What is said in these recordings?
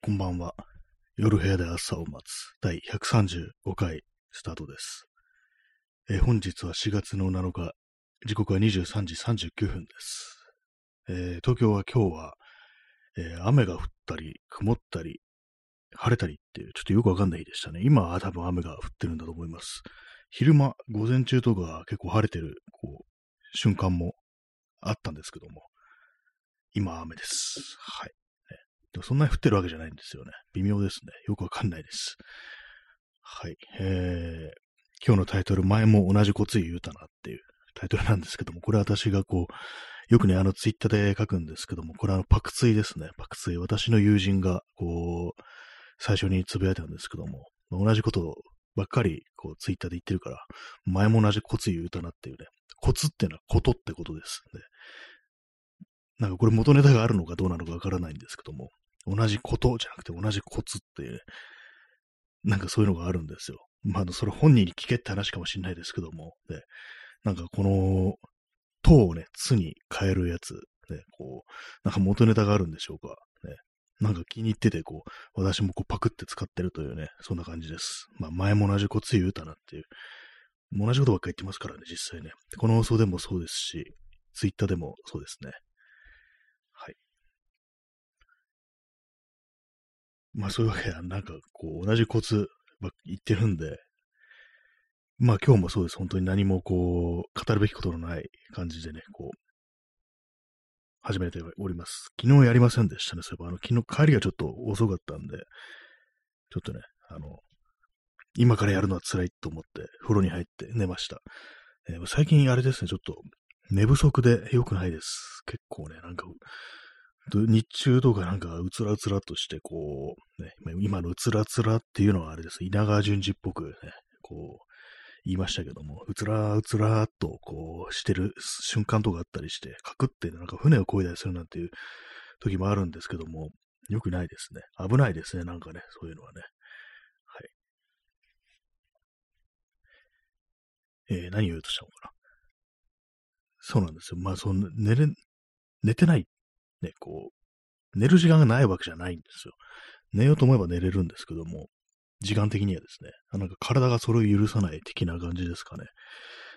こんばんは。夜部屋で朝を待つ第135回スタートです。えー本日は4月の7日、時刻は23時39分です。えー東京は今日は、えー雨が降ったり、曇ったり、晴れたりっていう、ちょっとよくわかんない日でしたね。今は多分雨が降ってるんだと思います。昼間、午前中とか結構晴れてる、こう、瞬間もあったんですけども、今は雨です。はい。でもそんなに降ってるわけじゃないんですよね。微妙ですね。よくわかんないです。はい。えー、今日のタイトル、前も同じコツ言うたなっていうタイトルなんですけども、これ私がこう、よくね、あのツイッターで書くんですけども、これあのパクツイですね。パクツイ。私の友人が、こう、最初につぶやいたんですけども、同じことばっかり、こう、ツイッターで言ってるから、前も同じコツ言うたなっていうね。コツっていうのはことってことです。でなんかこれ元ネタがあるのかどうなのかわからないんですけども、同じことじゃなくて同じコツっていう、なんかそういうのがあるんですよ。まあ、それ本人に聞けって話かもしれないですけども、で、なんかこの、とをね、つに変えるやつ、ね、こう、なんか元ネタがあるんでしょうか。ね、なんか気に入ってて、こう、私もこうパクって使ってるというね、そんな感じです。まあ、前も同じコツ言うたなっていう。同じことばっかり言ってますからね、実際ね。この放送でもそうですし、ツイッターでもそうですね。はい。まあそういうわけで、なんかこう、同じコツばっ言ってるんで、まあ今日もそうです。本当に何もこう、語るべきことのない感じでね、こう、始めております。昨日やりませんでしたね。そういえば、あの、昨日帰りがちょっと遅かったんで、ちょっとね、あの、今からやるのは辛いと思って、風呂に入って寝ました。えー最近あれですね、ちょっと寝不足で良くないです。結構ね、なんか、日中とかなんかうつらうつらとして、こう、ね、今のうつらつらっていうのはあれです。稲川淳二っぽくね、こう、言いましたけども、うつらうつらっとこうしてる瞬間とかあったりして、かくってなんか船を漕いだりするなんていう時もあるんですけども、良くないですね。危ないですね、なんかね、そういうのはね。はい。えー何を言うとしたのかな。そうなんですよ。まあ、その、寝れ、寝てない、ね、こう、寝る時間がないわけじゃないんですよ。寝ようと思えば寝れるんですけども、時間的にはですね、なんか体がそれを許さない的な感じですかね。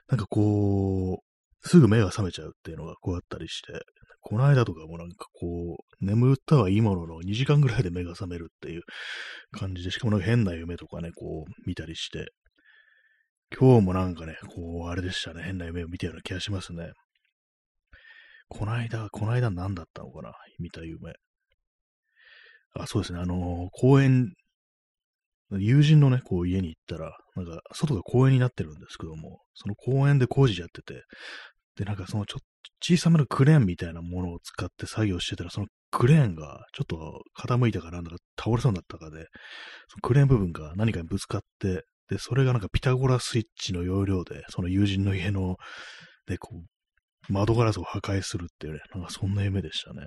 なんかこう、すぐ目が覚めちゃうっていうのがこうあったりして、この間とかもなんかこう、眠ったはいいものの2時間ぐらいで目が覚めるっていう感じで、しかもなんか変な夢とかね、こう見たりして、今日もなんかね、こう、あれでしたね、変な夢を見たような気がしますね。この間、この間何だったのかな？見た夢。あ、そうですね、あの公園、友人のね、こう家に行ったら、なんか、外が公園になってるんですけども、その公園で工事やってて、で、なんかそのちょっと小さめのクレーンみたいなものを使って作業してたら、そのクレーンがちょっと傾いたかなんだか倒れそうになったかで、そのクレーン部分が何かにぶつかって、で、それがなんかピタゴラスイッチの要領で、その友人の家の、で、こう、窓ガラスを破壊するっていうね、なんかそんな夢でしたね。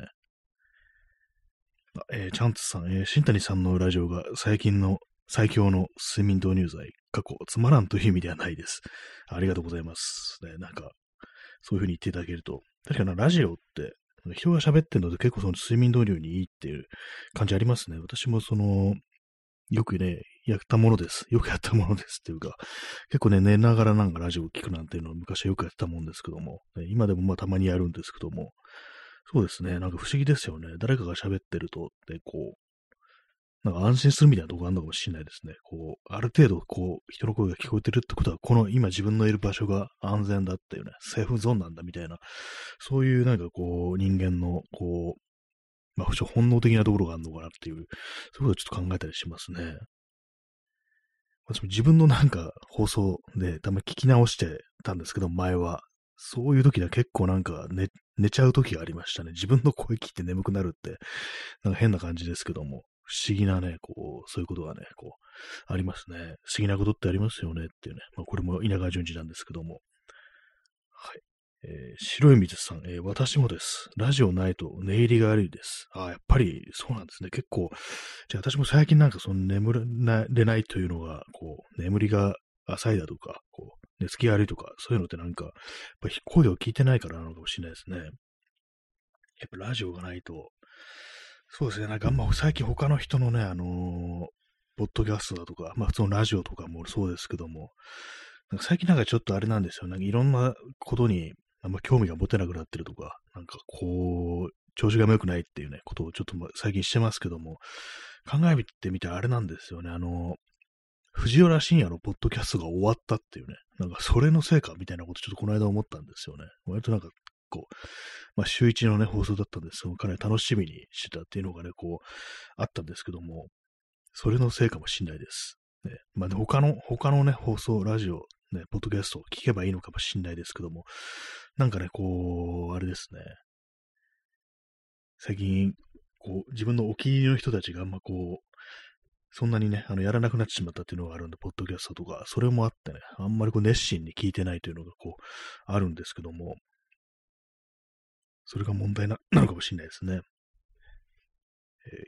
えーチャンツさん、えー新谷さんのラジオが最近の最強の睡眠導入剤、過去、つまらんという意味ではないです。ありがとうございます。ね、なんか、そういう風に言っていただけると、確かにラジオって、人が喋ってるので結構その睡眠導入にいいっていう感じありますね。私もその、よくね、やったものです。よくやったものですっていうか、結構ね、寝ながらなんかラジオを聞くなんていうのを昔はよくやってたもんですけども、ね今でもまあたまにやるんですけども、そうですね、なんか不思議ですよね。誰かが喋ってると、で、こう、なんか安心するみたいなとこがあるのかもしれないですね。こう、ある程度、こう、人の声が聞こえてるってことは、この今自分のいる場所が安全だっていうね、セーフゾーンなんだみたいな、そういうなんかこう、人間の、こう、まあ、不本能的なところがあるのかなっていう、そういうことをちょっと考えたりしますね。私も自分のなんか放送でたまに聞き直してたんですけど、前は。そういう時は結構なんか寝、寝ちゃう時がありましたね。自分の声聞いて眠くなるって、なんか変な感じですけども、不思議なね、こう、そういうことがね、こう、ありますね。不思議なことってありますよねっていうね。まあ、これも稲川淳二なんですけども。えー白い水さん、えー私もです。ラジオないと寝入りが悪いです。ああ、やっぱりそうなんですね。結構、じゃあ私も最近なんかその眠れないというのが、こう、眠りが浅いだとか、こう、寝つき悪いとか、そういうのってなんか、やっぱ声を聞いてないからなのかもしれないですね。やっぱラジオがないと、そうですね、なんかあんま最近他の人のね、あのーポッドキャストだとか、まあ普通のラジオとかもそうですけども、最近なんかちょっとあれなんですよ。なんかいろんなことにあんま興味が持てなくなってるとか、なんかこう、調子が良くないっていうね、ことをちょっと最近してますけども、考えてみてあれなんですよね。あの、藤原信也のポッドキャストが終わったっていうね、なんかそれのせいかみたいなことちょっとこの間思ったんですよね。割となんかこう、まあ週一のね、放送だったんですけど、かなり楽しみにしてたっていうのがね、こう、あったんですけども、それのせいかもしんないです。ね、まあ、他の、他のね、放送、ラジオ、ね、ポッドキャストを聞けばいいのかもしんないですけども、なんかね、こう、あれですね、最近、こう、自分のお気に入りの人たちがあんまこう、そんなにね、あの、やらなくなってしまったっていうのがあるんで、ポッドキャストとか、それもあってね、あんまりこう熱心に聞いてないというのがこう、あるんですけども、それが問題なのかもしれないですね。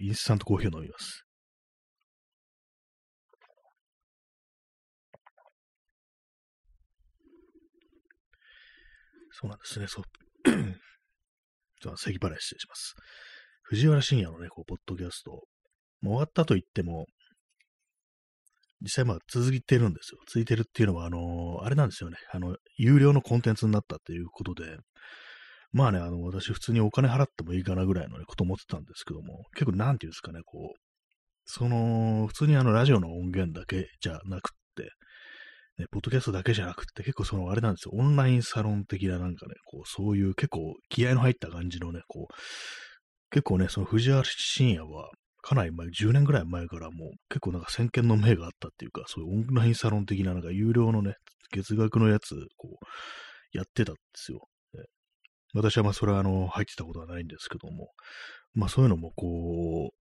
えー、インスタントコーヒーを飲みます。そうなんですね、そう。じゃあ、咳払い失礼します。藤原信也のね、こう、ポッドキャスト、もう終わったと言っても、実際まあ続いてるんですよ。続いてるっていうのは、あのー、あれなんですよね。あの、有料のコンテンツになったっていうことで、まあね、あの、私普通にお金払ってもいいかなぐらいの、ね、こと思ってたんですけども、結構なんていうんですかね、こう、その、普通にあの、ラジオの音源だけじゃなくって、ね、ポッドキャストだけじゃなくって、結構その、あれなんですよ、オンラインサロン的ななんかね、こう、そういう結構気合の入った感じのね、こう、結構ね、その藤原信也は、かなり前、10年ぐらい前からもう結構なんか先見の明があったっていうか、そういうオンラインサロン的ななんか有料のね、月額のやつ、こう、やってたんですよ。私はまあそれはあの、入ってたことはないんですけども、まあそういうのもこう、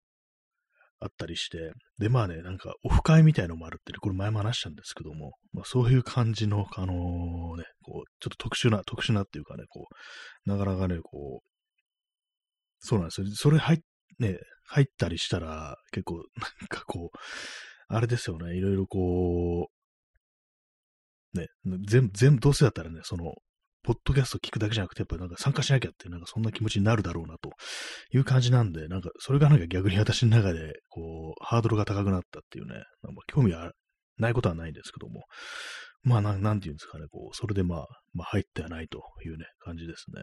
あったりして、で、まあね、なんか、オフ会みたいのもあるって、ね、これ前も話したんですけども、まあそういう感じの、あのー、ね、こう、ちょっと特殊な、特殊なっていうかね、こう、なかなかね、こう、そうなんですよ。それ入っ、ね、入ったりしたら、結構、なんかこう、あれですよね、いろいろこう、ね、全部、全部、どうせだったらね、その、ポッドキャスト聞くだけじゃなくて、やっぱなんか参加しなきゃって、なんかそんな気持ちになるだろうなという感じなんで、なんかそれがなんか逆に私の中で、こう、ハードルが高くなったっていうね、まあ、興味はないことはないんですけども、まあな、なんていうんですかね、こう、それでまあ、まあ入ってはないというね、感じですね。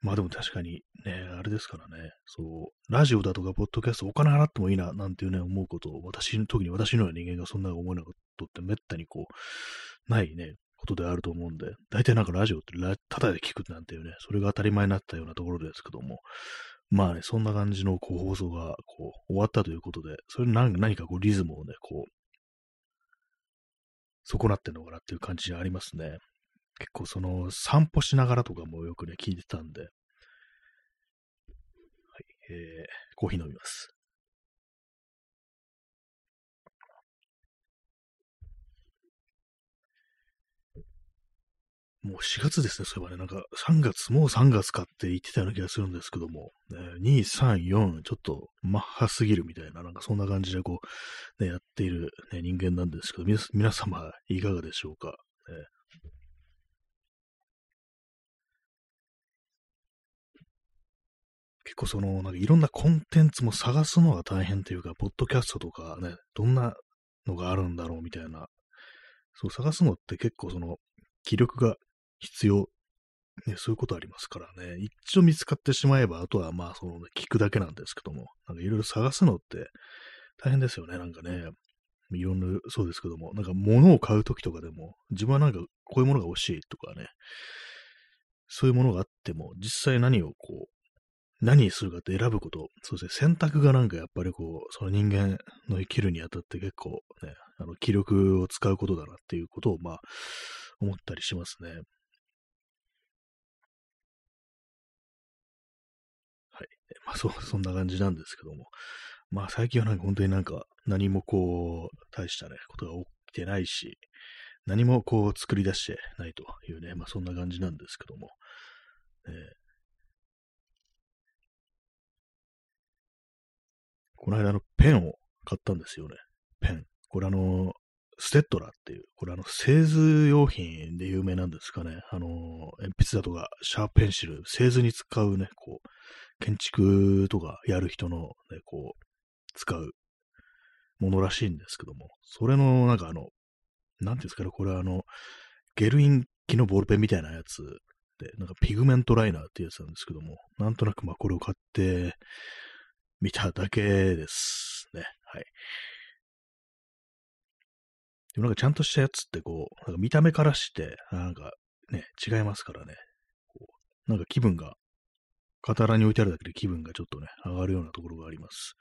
まあでも確かにね、あれですからね、そう、ラジオだとか、ポッドキャストお金払ってもいいな、なんていうね、思うことを、私、特に私のような人間がそんな思えなことってめったにこう、ないね、ことであると思うんで、大体なんかラジオってただで聞くなんていうね、それが当たり前になったようなところですけども、まあね、そんな感じのこう放送がこう終わったということで、それ何何かこうリズムをね、こう、損なってんのかなっていう感じありますね。結構その散歩しながらとかもよくね、聞いてたんで、はい、えー、コーヒー飲みます。もう4月ですね、そういえばね、なんか3月、もう3月かって言ってたような気がするんですけども、ね、2、3、4、ちょっとマッハすぎるみたいな、なんかそんな感じでこう、ね、やっている、ね、人間なんですけど、皆様いかがでしょうか、ね、結構その、なんかいろんなコンテンツも探すのが大変というか、ポッドキャストとかね、どんなのがあるんだろうみたいな、そう探すのって結構その、気力が必要。ね、そういうことありますからね。一度見つかってしまえば、あとはまあ、その、ね、聞くだけなんですけども、なんかいろいろ探すのって大変ですよね、なんかね。いろんな、そうですけども、なんか物を買うときとかでも、自分はなんかこういうものが欲しいとかね、そういうものがあっても、実際何をこう、何にするかって選ぶこと、そうですね、選択がなんかやっぱりこう、その人間の生きるにあたって結構ね、あの、気力を使うことだなっていうことを、まあ、思ったりしますね。まあ、そう、そんな感じなんですけども。まあ、最近はなんか本当になんか何もこう、大したね、ことが起きてないし、何もこう作り出してないというね、まあそんな感じなんですけども。えー、この間のペンを買ったんですよね。ペン。これあの、ステッドラっていう、これあの、製図用品で有名なんですかね。あの、鉛筆だとか、シャーペンシル、製図に使うね、こう、建築とかやる人のね、こう、使うものらしいんですけども、それの、なんかあの、なんていうんですかね、これあの、ゲルイン機のボールペンみたいなやつで、なんかピグメントライナーっていうやつなんですけども、なんとなくまあこれを買ってみただけですね。はい。でもなんかちゃんとしたやつってこう、なんか見た目からして、なんかね、違いますからね。こうなんか気分が、傍らに置いてあるだけで気分がちょっとね、上がるようなところがあります。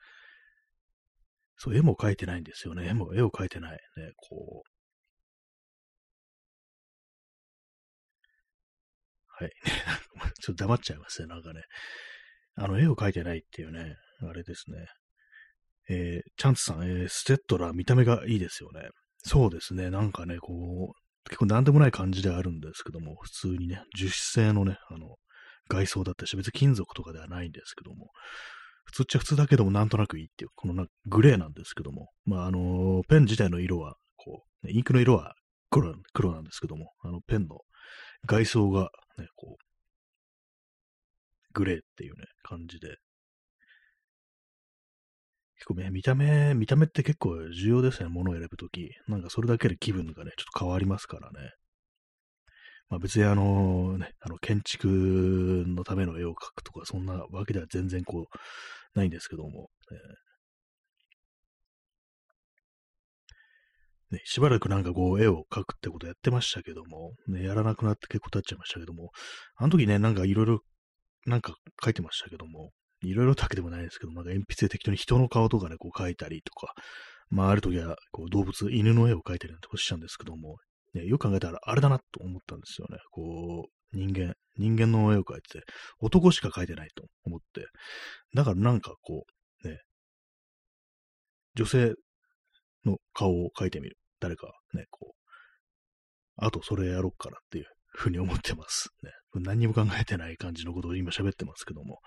そう、絵も描いてないんですよね。絵も、絵を描いてない。ね、こう。はい。ちょっと黙っちゃいますね、なんかね。あの、絵を描いてないっていうね、あれですね。えー、チャンツさん、えー、ステッドラ、見た目がいいですよね。そうですね、なんかね、こう、結構なんでもない感じではあるんですけども、普通にね、樹脂製のね、あの、外装だったし、別に金属とかではないんですけども、普通っちゃ普通だけどもなんとなくいいっていう、このなグレーなんですけども、まあ、あの、ペン自体の色は、こう、インクの色は黒黒なんですけども、あの、ペンの外装がね、こう、グレーっていうね、感じで。結構ね、見た目、見た目って結構重要ですね、物を選ぶとき。なんかそれだけで気分がね、ちょっと変わりますからね。まあ別にあのね、あの建築のための絵を描くとか、そんなわけでは全然こう、ないんですけども。ね、しばらくなんかこう絵を描くってことやってましたけども、ね、やらなくなって結構経っちゃいましたけども、あの時ね、なんかいろいろなんか書いてましたけども、いろいろだけでもないですけど、なんか鉛筆で適当に人の顔とかね、こう描いたりとか、まあある時はこう動物、犬の絵を描いたりなんてことしたんですけども、ね、よく考えたらあれだなと思ったんですよね。こう、人間、人間の絵を描いてて、男しか描いてないと思って、だからなんかこう、ね、女性の顔を描いてみる。誰かね、こう、あとそれやろっかなっていうふうに思ってます。ね。何にも考えてない感じのことを今喋ってますけども、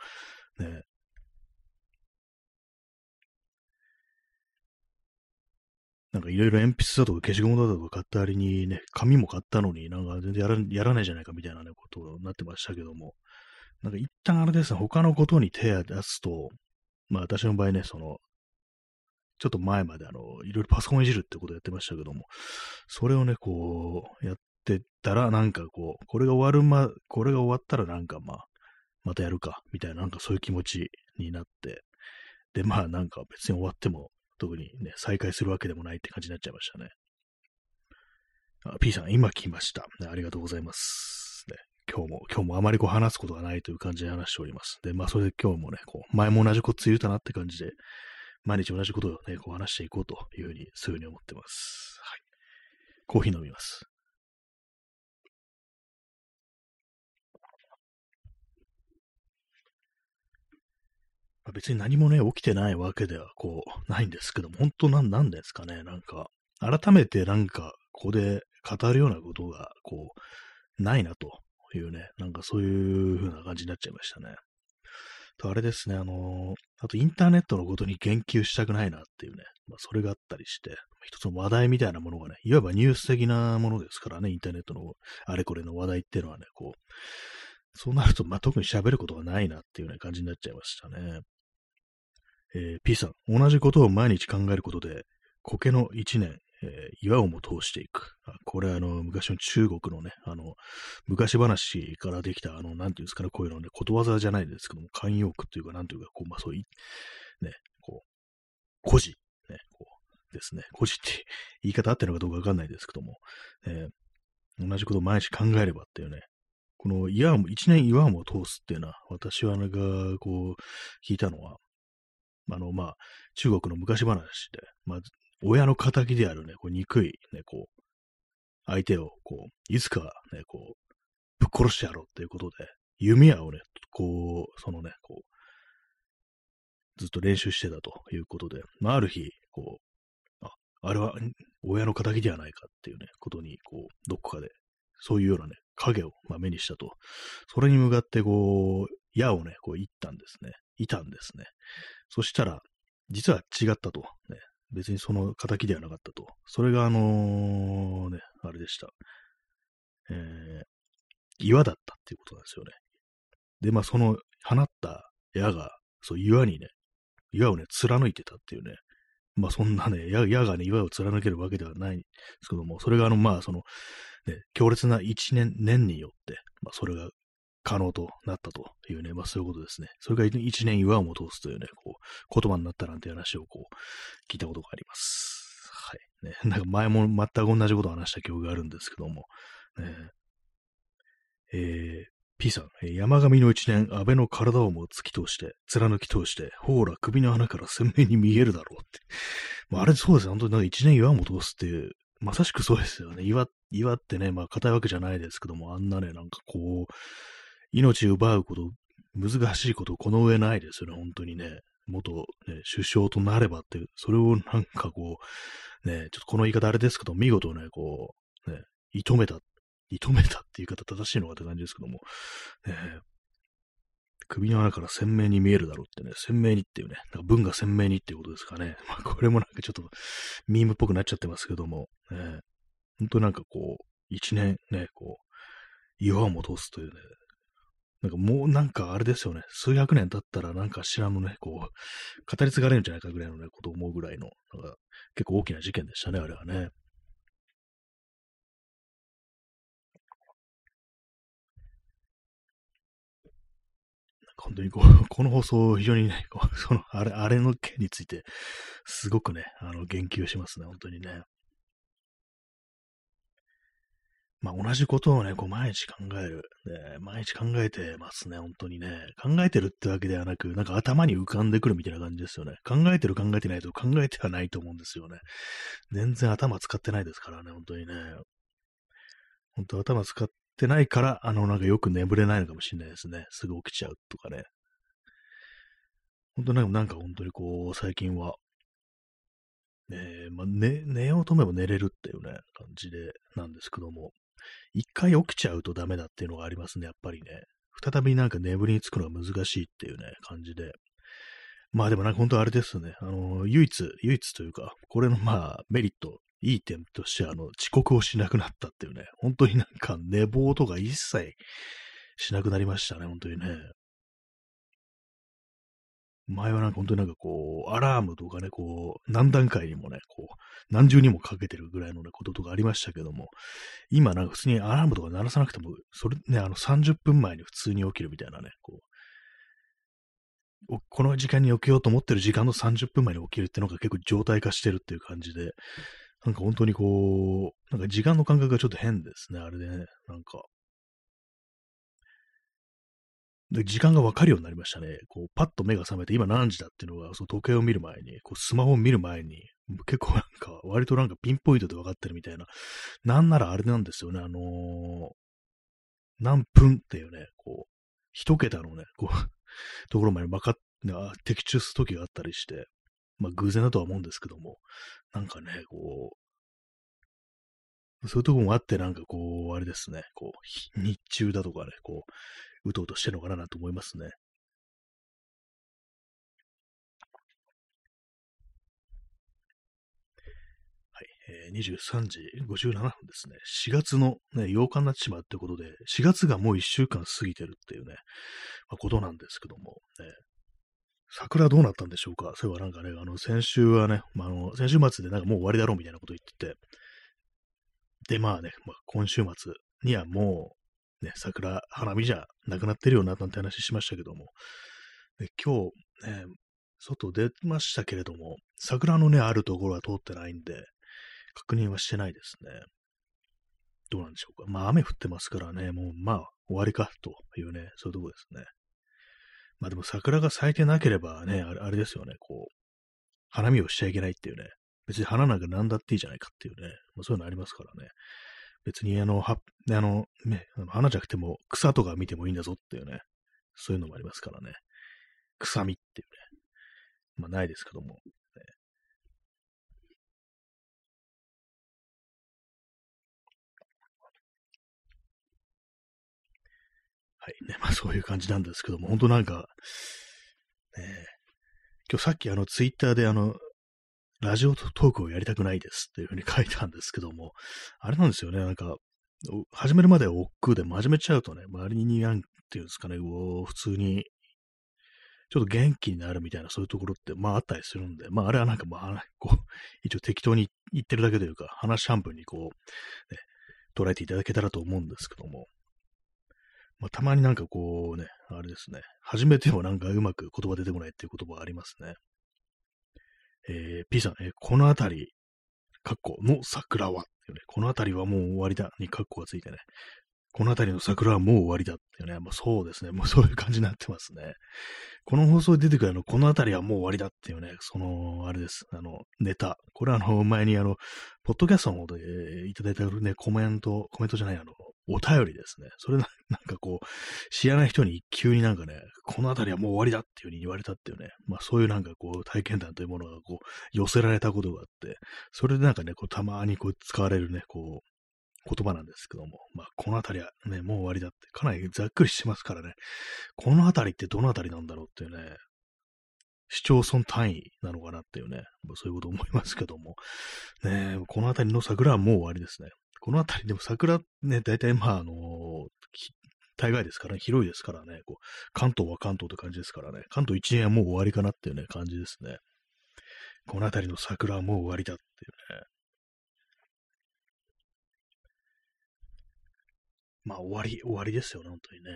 ね。なんかいろいろ鉛筆だとか消しゴムだとか買ったりにね、紙も買ったのになんか全然やらやらないじゃないかみたいなね、ことになってましたけども、なんか一旦あれですね、他のことに手を出すと、まあ私の場合ね、その、ちょっと前まであの、いろいろパソコンいじるってことをやってましたけども、それをね、こう、やってたら、なんかこう、これが終わるま、これが終わったらなんかまあ、またやるか、みたいな、なんかそういう気持ちになって、で、まあなんか別に終わっても、特にね、再開するわけでもないって感じになっちゃいましたね。あ P さん、今来ました、ね。ありがとうございます。ね、今日も、今日もあまりこう話すことがないという感じで話しております。で、まあそれで今日もね、こう、前も同じこと言うたなって感じで、毎日同じことをね、こう話していこうというふうに、そういうふうに思ってます。はい。コーヒー飲みます。別に何もね、起きてないわけでは、こう、ないんですけども、本当なん、なんですかね、なんか、改めてなんか、ここで語るようなことが、こう、ないなというね、なんかそういう風な感じになっちゃいましたね。と、あれですね、あのあとインターネットのことに言及したくないなっていうね、まあ、それがあったりして、一つの話題みたいなものがね、いわばニュース的なものですからね、インターネットのあれこれの話題っていうのはね、こう、そうなると、まあ、特に喋ることがないなっていうね、感じになっちゃいましたね。えー、P さん、同じことを毎日考えることで、苔の一年、えー、岩をも通していく。あこれ、あの、昔の中国のね、あの、昔話からできた、あの、なんていうんですかね、こういうのね、ことわざじゃないですけども、慣用句っていうか、なんていうか、こう、まあ、そういう、ね、こう、古事、ね、こう、ですね、古事って言い方あってるのかどうかわかんないですけども、えー、同じことを毎日考えればっていうね、この岩も、一年岩も通すっていうのは、私はなんか、こう、聞いたのは、あの、まあ、中国の昔話で、まあ、親の仇であるね、こう憎い、ね、こう、相手を、こう、いつかね、こう、ぶっ殺してやろうっていうことで、弓矢をね、こう、そのね、こう、ずっと練習してたということで、まあ、ある日、こう、あ、あれは親の仇ではないかっていうね、ことに、こう、どこかで、そういうようなね、影を、まあ、目にしたと。それに向かって、こう、矢をね、こう、いったんですね。いたんですね。そしたら、実は違ったと。ね、別にその仇ではなかったと。それがあのね、あれでした。えー、岩だったっていうことなんですよね。で、まあその放った矢が、そう岩にね、岩をね、貫いてたっていうね、まあそんなね、矢矢がね、岩を貫けるわけではないんですけども、それがあの、まあその、ね、強烈な一年、年によって、まあそれが可能となったというね、まあそういうことですね。それが一年岩をも通すというね、こう、言葉になったなんて話をこう、聞いたことがあります。はい。ね、なんか前も全く同じことを話した記憶があるんですけども、ね、えー、P さん、山上の一年、安倍の体をも突き通して、貫き通して、ほら、首の穴から鮮明に見えるだろうって。まあ、あれそうですね、本当になんか一年岩も通すっていう、まさしくそうですよね。岩、岩ってね、まあ、硬いわけじゃないですけども、あんなね、なんかこう、命奪うこと、難しいこと、この上ないですよね、本当にね。元、ね、首相となればって、それをなんかこう、ね、ちょっとこの言い方あれですけど、見事ね、こう、ね、射止めた、射止めたっていう言い方正しいのかって感じですけども、ね、首の穴から鮮明に見えるだろうってね、鮮明にっていうね、なんか文が鮮明にっていうことですかね。まあ、これもなんかちょっとミームっぽくなっちゃってますけども、ね、本当なんかこう、一年ね、こう、岩を戻すというね、なんかもうなんかあれですよね。数百年経ったらなんか知らんのね、こう、語り継がれるんじゃないかぐらいのね、ことを思うぐらいの、なんか結構大きな事件でしたね、あれはね。本当にこう、この放送、非常にね、こうその、あれ、あれの件について、すごくね、あの、言及しますね、本当にね。まあ、同じことをね、こう毎日考える、ね。毎日考えてますね、本当にね。考えてるってわけではなく、なんか頭に浮かんでくるみたいな感じですよね。考えてる考えてないと考えてはないと思うんですよね。全然頭使ってないですからね、本当にね。本当頭使ってないから、あの、なんかよく眠れないのかもしれないですね。すぐ起きちゃうとかね。本当なんか本当にこう、最近は、えー、まあ、寝、寝ようと思えば寝れるっていうね、感じで、なんですけども、一回起きちゃうとダメだっていうのがありますね、やっぱりね。再びなんか眠りにつくのが難しいっていうね、感じで。まあでもなんか本当あれですよね。あの、唯一、唯一というか、これのまあメリット、いい点として、あの、遅刻をしなくなったっていうね。本当になんか寝坊とか一切しなくなりましたね、本当にね。前はなんか本当になんかこう、アラームとかね、こう、何段階にもね、こう、何重にもかけてるぐらいのね、こととかありましたけども、今なんか普通にアラームとか鳴らさなくても、それね、あの30分前に普通に起きるみたいなね、こう、この時間に起きようと思ってる時間の30分前に起きるっていうのが結構状態化してるっていう感じで、なんか本当にこう、なんか時間の感覚がちょっと変ですね、あれでね、なんか。で、時間がわかるようになりましたね。こう、パッと目が覚めて、今何時だっていうのが、その時計を見る前に、こう、スマホを見る前に、結構なんか、割となんかピンポイントで分かってるみたいな。なんならあれなんですよね、あのー、何分っていうね、こう、一桁のね、こう、ところまで分かっ、的中する時があったりして、まあ偶然だとは思うんですけども、なんかね、こう、そういうとこもあって、なんかこう、あれですね、こう、日中だとかね、こう、うとうとしてるのかなと思いますね。はい、えー、23時57分ですね。4月の、ね、8日になってしまうってことで、4月がもう1週間過ぎてるっていうね、まあ、ことなんですけども、ね、桜どうなったんでしょうか？そういえばなんかね、あの、先週はね、まあ、あの、先週末でなんかもう終わりだろうみたいなこと言ってて、で、まあね、まあ、今週末にはもうね、桜、花見じゃなくなってるよな、なんて話しましたけども、で今日、ね、外出ましたけれども、桜のね、あるところは通ってないんで、確認はしてないですね。どうなんでしょうか。まあ、雨降ってますからね、もう、まあ、終わりか、というね、そういうとこですね。まあでも桜が咲いてなければね、あれですよね、こう、花見をしちゃいけないっていうね、別に花なんか何だっていいじゃないかっていうね、まあ、そういうのありますからね。別にあの、は、あの、ね、花じゃなくても草とか見てもいいんだぞっていうね、そういうのもありますからね。臭みっていうね。まあないですけども。はいね。まあそういう感じなんですけども、本当なんか、ね、今日さっきあのツイッターであの、ラジオトークをやりたくないですっていうふうに書いたんですけども、あれなんですよね、なんか、始めるまでは億劫で、始めちゃうとね、周りになんていうんですかね、う普通に、ちょっと元気になるみたいなそういうところって、まああったりするんで、まああれはなんかまあ、こう、一応適当に言ってるだけというか、話半分にこう、ね、捉えていただけたらと思うんですけども、まあ、たまになんかこうね、あれですね、初めてもなんかうまく言葉出てこないっていう言葉ありますね。えー、P さん、えー、このあたり、カッコの桜はっていう、ね、このあたりはもう終わりだにカッコがついてね、この辺りの桜はもう終わりだっていうね、まあ、そうですね、もうそういう感じになってますね。この放送で出てくるあの、この辺りはもう終わりだっていうね、その、あれです、あの、ネタ。これはあの、前にあの、ポッドキャストの方でいただいたね、コメント、コメントじゃない、あの、お便りですね。それな、なんかこう、知らない人に急になんかね、この辺りはもう終わりだっていう風に言われたっていうね、まあそういうなんかこう、体験談というものがこう、寄せられたことがあって、それでなんかね、こう、たまにこう、使われるね、こう、言葉なんですけども、まあ、この辺りはね、もう終わりだって、かなりざっくりしてますからね、この辺りってどの辺りなんだろうっていうね、市町村単位なのかなっていうね、まあ、そういうこと思いますけども、ね、この辺りの桜はもう終わりですね。この辺りでも桜ね、大体まあ、あの大概ですからね、広いですからね、こう関東は関東って感じですからね、関東一年はもう終わりかなっていうね、感じですね。この辺りの桜はもう終わりだっていうね。まあ終わり、終わりですよね、本当にね。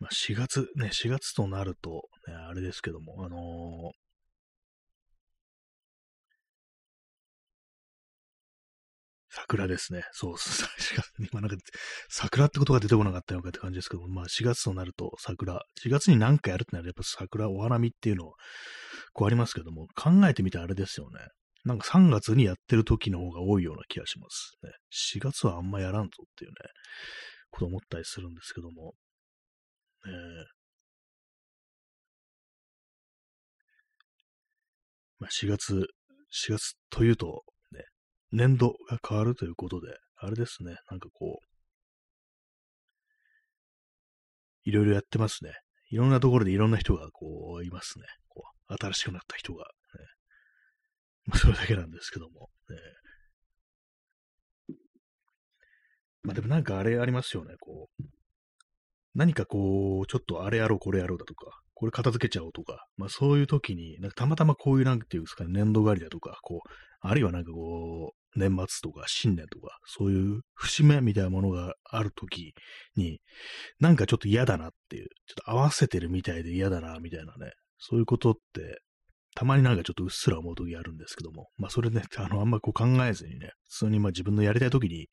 まあ4月、ね、4月となると、ね、あれですけども、あのー、桜ですね。そう、今なんか、桜ってことが出てこなかったのかって感じですけども、まあ4月となると桜、4月に何かやるってなるとやっぱ桜、お花見っていうの、こうありますけども、考えてみたらあれですよね。なんか3月にやってる時の方が多いような気がします、ね。4月はあんまやらんぞっていうね、こと思ったりするんですけども。えーまあ、4月、4月というと、年度が変わるということで、あれですね、なんかこう、いろいろやってますね。いろんなところでいろんな人がこういますね。こう新しくなった人が、ね。まあ、それだけなんですけども。ね、まあでもなんかあれありますよね。こう、何かこう、ちょっとあれやろう、これやろうだとか、これ片付けちゃおうとか、まあそういう時に、なんかたまたまこういうなんていうんですかね、年度狩りだとか、こう、あるいはなんかこう、年末とか新年とか、そういう節目みたいなものがある時に、なんかちょっと嫌だなっていう、ちょっと合わせてるみたいで嫌だな、みたいなね、そういうことって、たまになんかちょっとうっすら思う時あるんですけども、まあそれね、あの、あんまこう考えずにね、普通にまあ自分のやりたい時に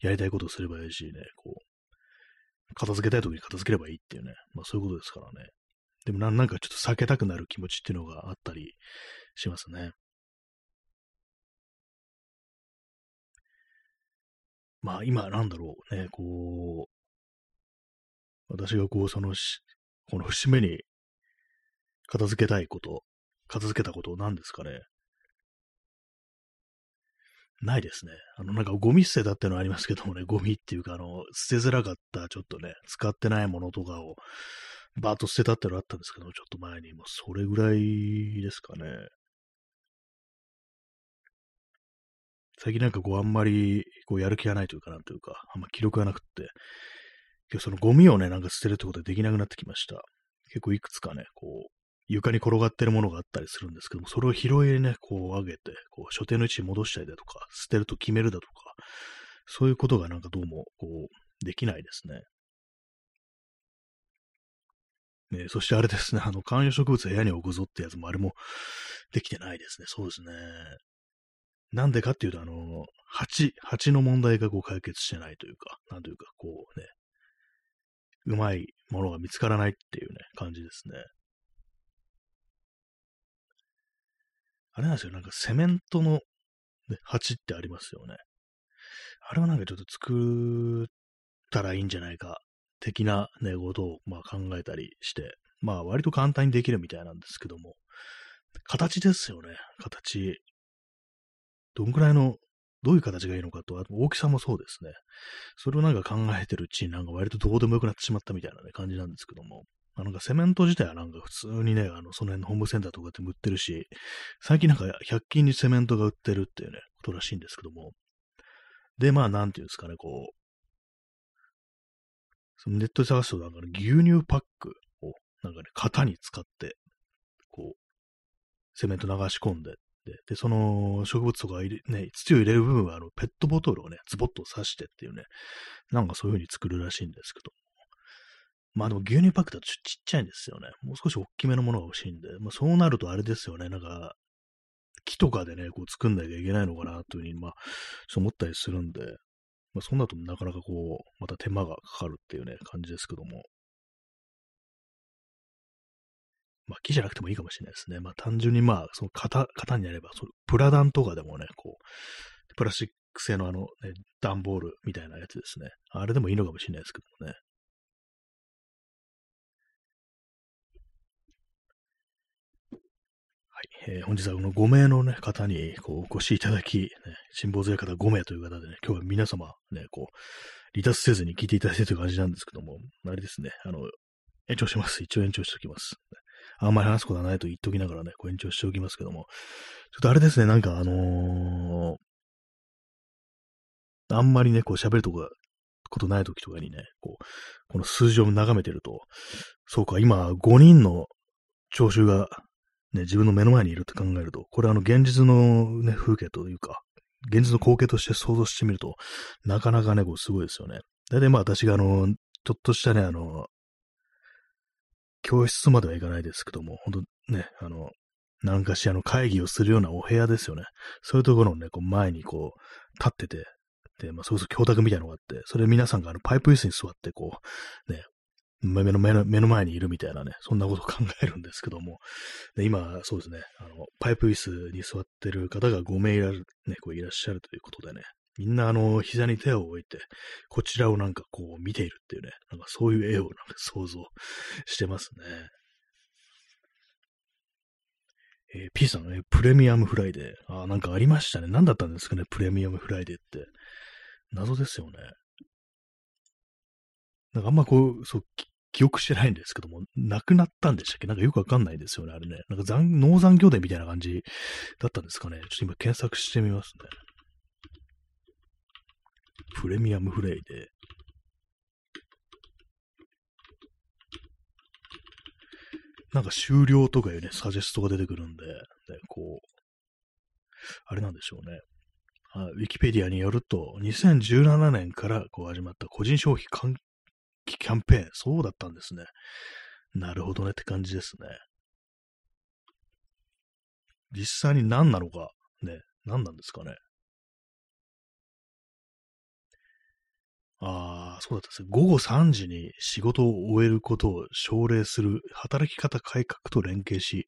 やりたいことをすればいいしね、こう、片付けたい時に片付ければいいっていうね、まあそういうことですからね。でもなんかちょっと避けたくなる気持ちっていうのがあったりしますね。まあ今なんだろうね、こう、私がこう、そのしこの節目に片付けたいこと、片付けたこと何ですかね。ないですね。あの、なんかゴミ捨てたってのありますけどもね、ゴミっていうか、あの、捨てづらかったちょっとね、使ってないものとかを、バーッと捨てたってのあったんですけど、ちょっと前に、もうそれぐらいですかね。最近なんかこうあんまりこうやる気がないというかなんというか、あんま記録がなくって、今日そのゴミをね、なんか捨てるってことでできなくなってきました。結構いくつかね、こう、床に転がってるものがあったりするんですけども、それを拾いね、こう上げて、こう、所定の位置に戻したりだとか、捨てると決めるだとか、そういうことがなんかどうも、こう、できないですね。ねそしてあれですね、あの、観葉植物部屋に置くぞってやつもあれもできてないですね。そうですね。なんでかっていうと、あの、蜂、蜂の問題がこう解決してないというか、なんというか、こうね、うまいものが見つからないっていうね、感じですね。あれなんですよ、なんかセメントの、ね、鉢ってありますよね。あれはなんかちょっと作ったらいいんじゃないか、的なね、ことをまあ考えたりして、まあ割と簡単にできるみたいなんですけども、形ですよね、形。どんくらいの、どういう形がいいのかと、あと大きさもそうですね。それをなんか考えてるうちになんか割とどうでもよくなってしまったみたいなね、感じなんですけども。あなんかセメント自体はなんか普通にね、あの、その辺のホームセンターとかでも売ってるし、最近なんか100均にセメントが売ってるっていうね、ことらしいんですけども。で、まあ、なんていうんですかね、こう、そのネットで探すと、なんか、ね、牛乳パックを、なんかね、型に使って、こう、セメント流し込んで、で、でその植物とか入れ、ね、土を入れる部分は、あの、ペットボトルをね、ズボッと刺してっていうね、なんかそういう風に作るらしいんですけど、まあでも牛乳パックだとちっちゃいんですよね。もう少し大きめのものが欲しいんで、まあそうなるとあれですよね。なんか、木とかでね、こう作んなきゃいけないのかなというふうに、まあ、ちょっと思ったりするんで、まあそんなとなかなかこう、また手間がかかるっていうね、感じですけども。まあ木じゃなくてもいいかもしれないですね。まあ単純にまあ、その型、型になれば、そのプラダンとかでもね、こう、プラスチック製のあの、ね、段ボールみたいなやつですね。あれでもいいのかもしれないですけどもね。えー、本日はこの5名の、ね、方にこうお越しいただき、ね、辛抱強い方5名という方でね、今日は皆様、ね、こう、離脱せずに聞いていただいてという感じなんですけども、あれですね、あの、延長します。一応延長しておきます。あんまり話すことはないと言っときながらね、こう延長しておきますけども、ちょっとあれですね、なんかあのー、あんまりね、こう喋るとこことない時とかにね、こう、この数字を眺めてると、そうか、今5人の聴衆がね、自分の目の前にいるって考えると、これあの現実のね、風景というか、現実の光景として想像してみると、なかなかね、こうすごいですよね。大体まあ私があの、ちょっとしたね、あの、教室まではいかないですけども、本当ね、あの、何かしらの会議をするようなお部屋ですよね。そういうところのね、こう前にこう、立ってて、で、まあ、そうそう教託みたいなのがあって、それ皆さんがあのパイプ椅子に座って、こう、ね、目の目の目の前にいるみたいなね、そんなことを考えるんですけども、で今、そうですね、あの、パイプ椅子に座ってる方が5名いら,、ね、こういらっしゃるということでね、みんなあの、膝に手を置いて、こちらをなんかこう見ているっていうね、なんかそういう絵をなんか想像してますね。えー、P さんね、プレミアムフライデー。あ、なんかありましたね。何だったんですかね、プレミアムフライデーって。謎ですよね。なんかあんまこう、そう、記憶してないんですけども、亡くなったんでしたっけ？なんかよくわかんないですよね、あれね。なんか残、農残業伝みたいな感じだったんですかね。ちょっと今検索してみますね。プレミアムフレイで。なんか終了とかいうね、サジェストが出てくるんで、ね、こう、あれなんでしょうね。ウィキペディアによると、2017年からこう始まった個人消費キャンペーン。そうだったんですね。なるほどねって感じですね。実際に何なのか、ね、何なんですかね。ああ、そうだったですね。午後3時に仕事を終えることを奨励する働き方改革と連携し、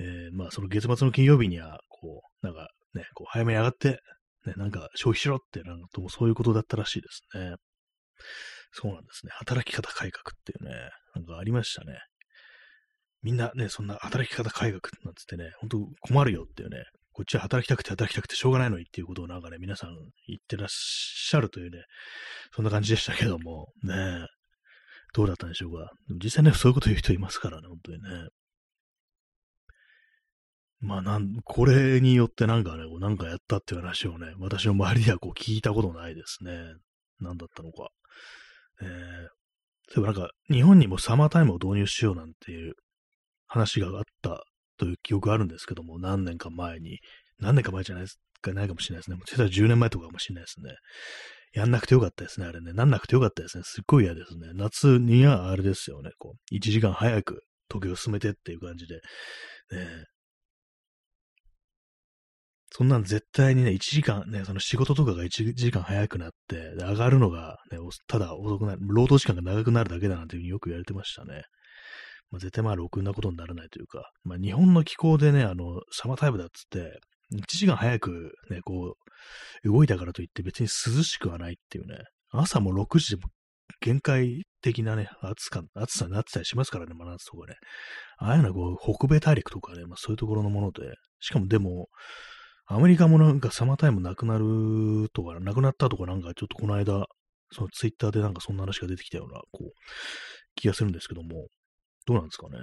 えー、まあ、その月末の金曜日には、こう、なんかね、こう早めに上がって、ね、なんか消費しろって、なんかともそういうことだったらしいですね。そうなんですね。働き方改革っていうね、なんかありましたね。みんなね、そんな働き方改革なんつってね、ほんと困るよっていうね、こっちは働きたくて働きたくてしょうがないのにっていうことをなんかね、皆さん言ってらっしゃるというね、そんな感じでしたけども、ね、どうだったんでしょうか。実際ね、そういうこと言う人いますからね、本当にね。まあなん、これによってなんかね、なんかやったっていう話をね、私の周りではこう聞いたことないですね。何だったのか。えー、そういえばなんか、日本にもサマータイムを導入しようなんていう話があったという記憶があるんですけども、何年か前に、何年か前じゃないですか、ないかもしれないですね。もう実は10年前とかかもしれないですね。やんなくてよかったですね、あれね。なんなくてよかったですね。すっごい嫌ですね。夏にはあれですよね。こう、1時間早く時を進めてっていう感じで、ね、そんなん絶対にね、1時間ね、その仕事とかが1時間早くなって、上がるのがね、ただ遅くなる、労働時間が長くなるだけだなんていうふうによく言われてましたね。まあ、絶対まあ、ろくなことにならないというか、まあ、日本の気候でね、あの、サマータイムだっつって、1時間早くね、こう、動いたからといって別に涼しくはないっていうね、朝も6時でも限界的なね、暑さ、暑さになってたりしますからね、真夏とかね。ああいうのはこう、北米大陸とかね、まあそういうところのもので、しかもでも、アメリカもなんかサマータイムなくなるとか、なくなったとかなんかちょっとこの間、そのツイッターでなんかそんな話が出てきたような、こう、気がするんですけども、どうなんですかね。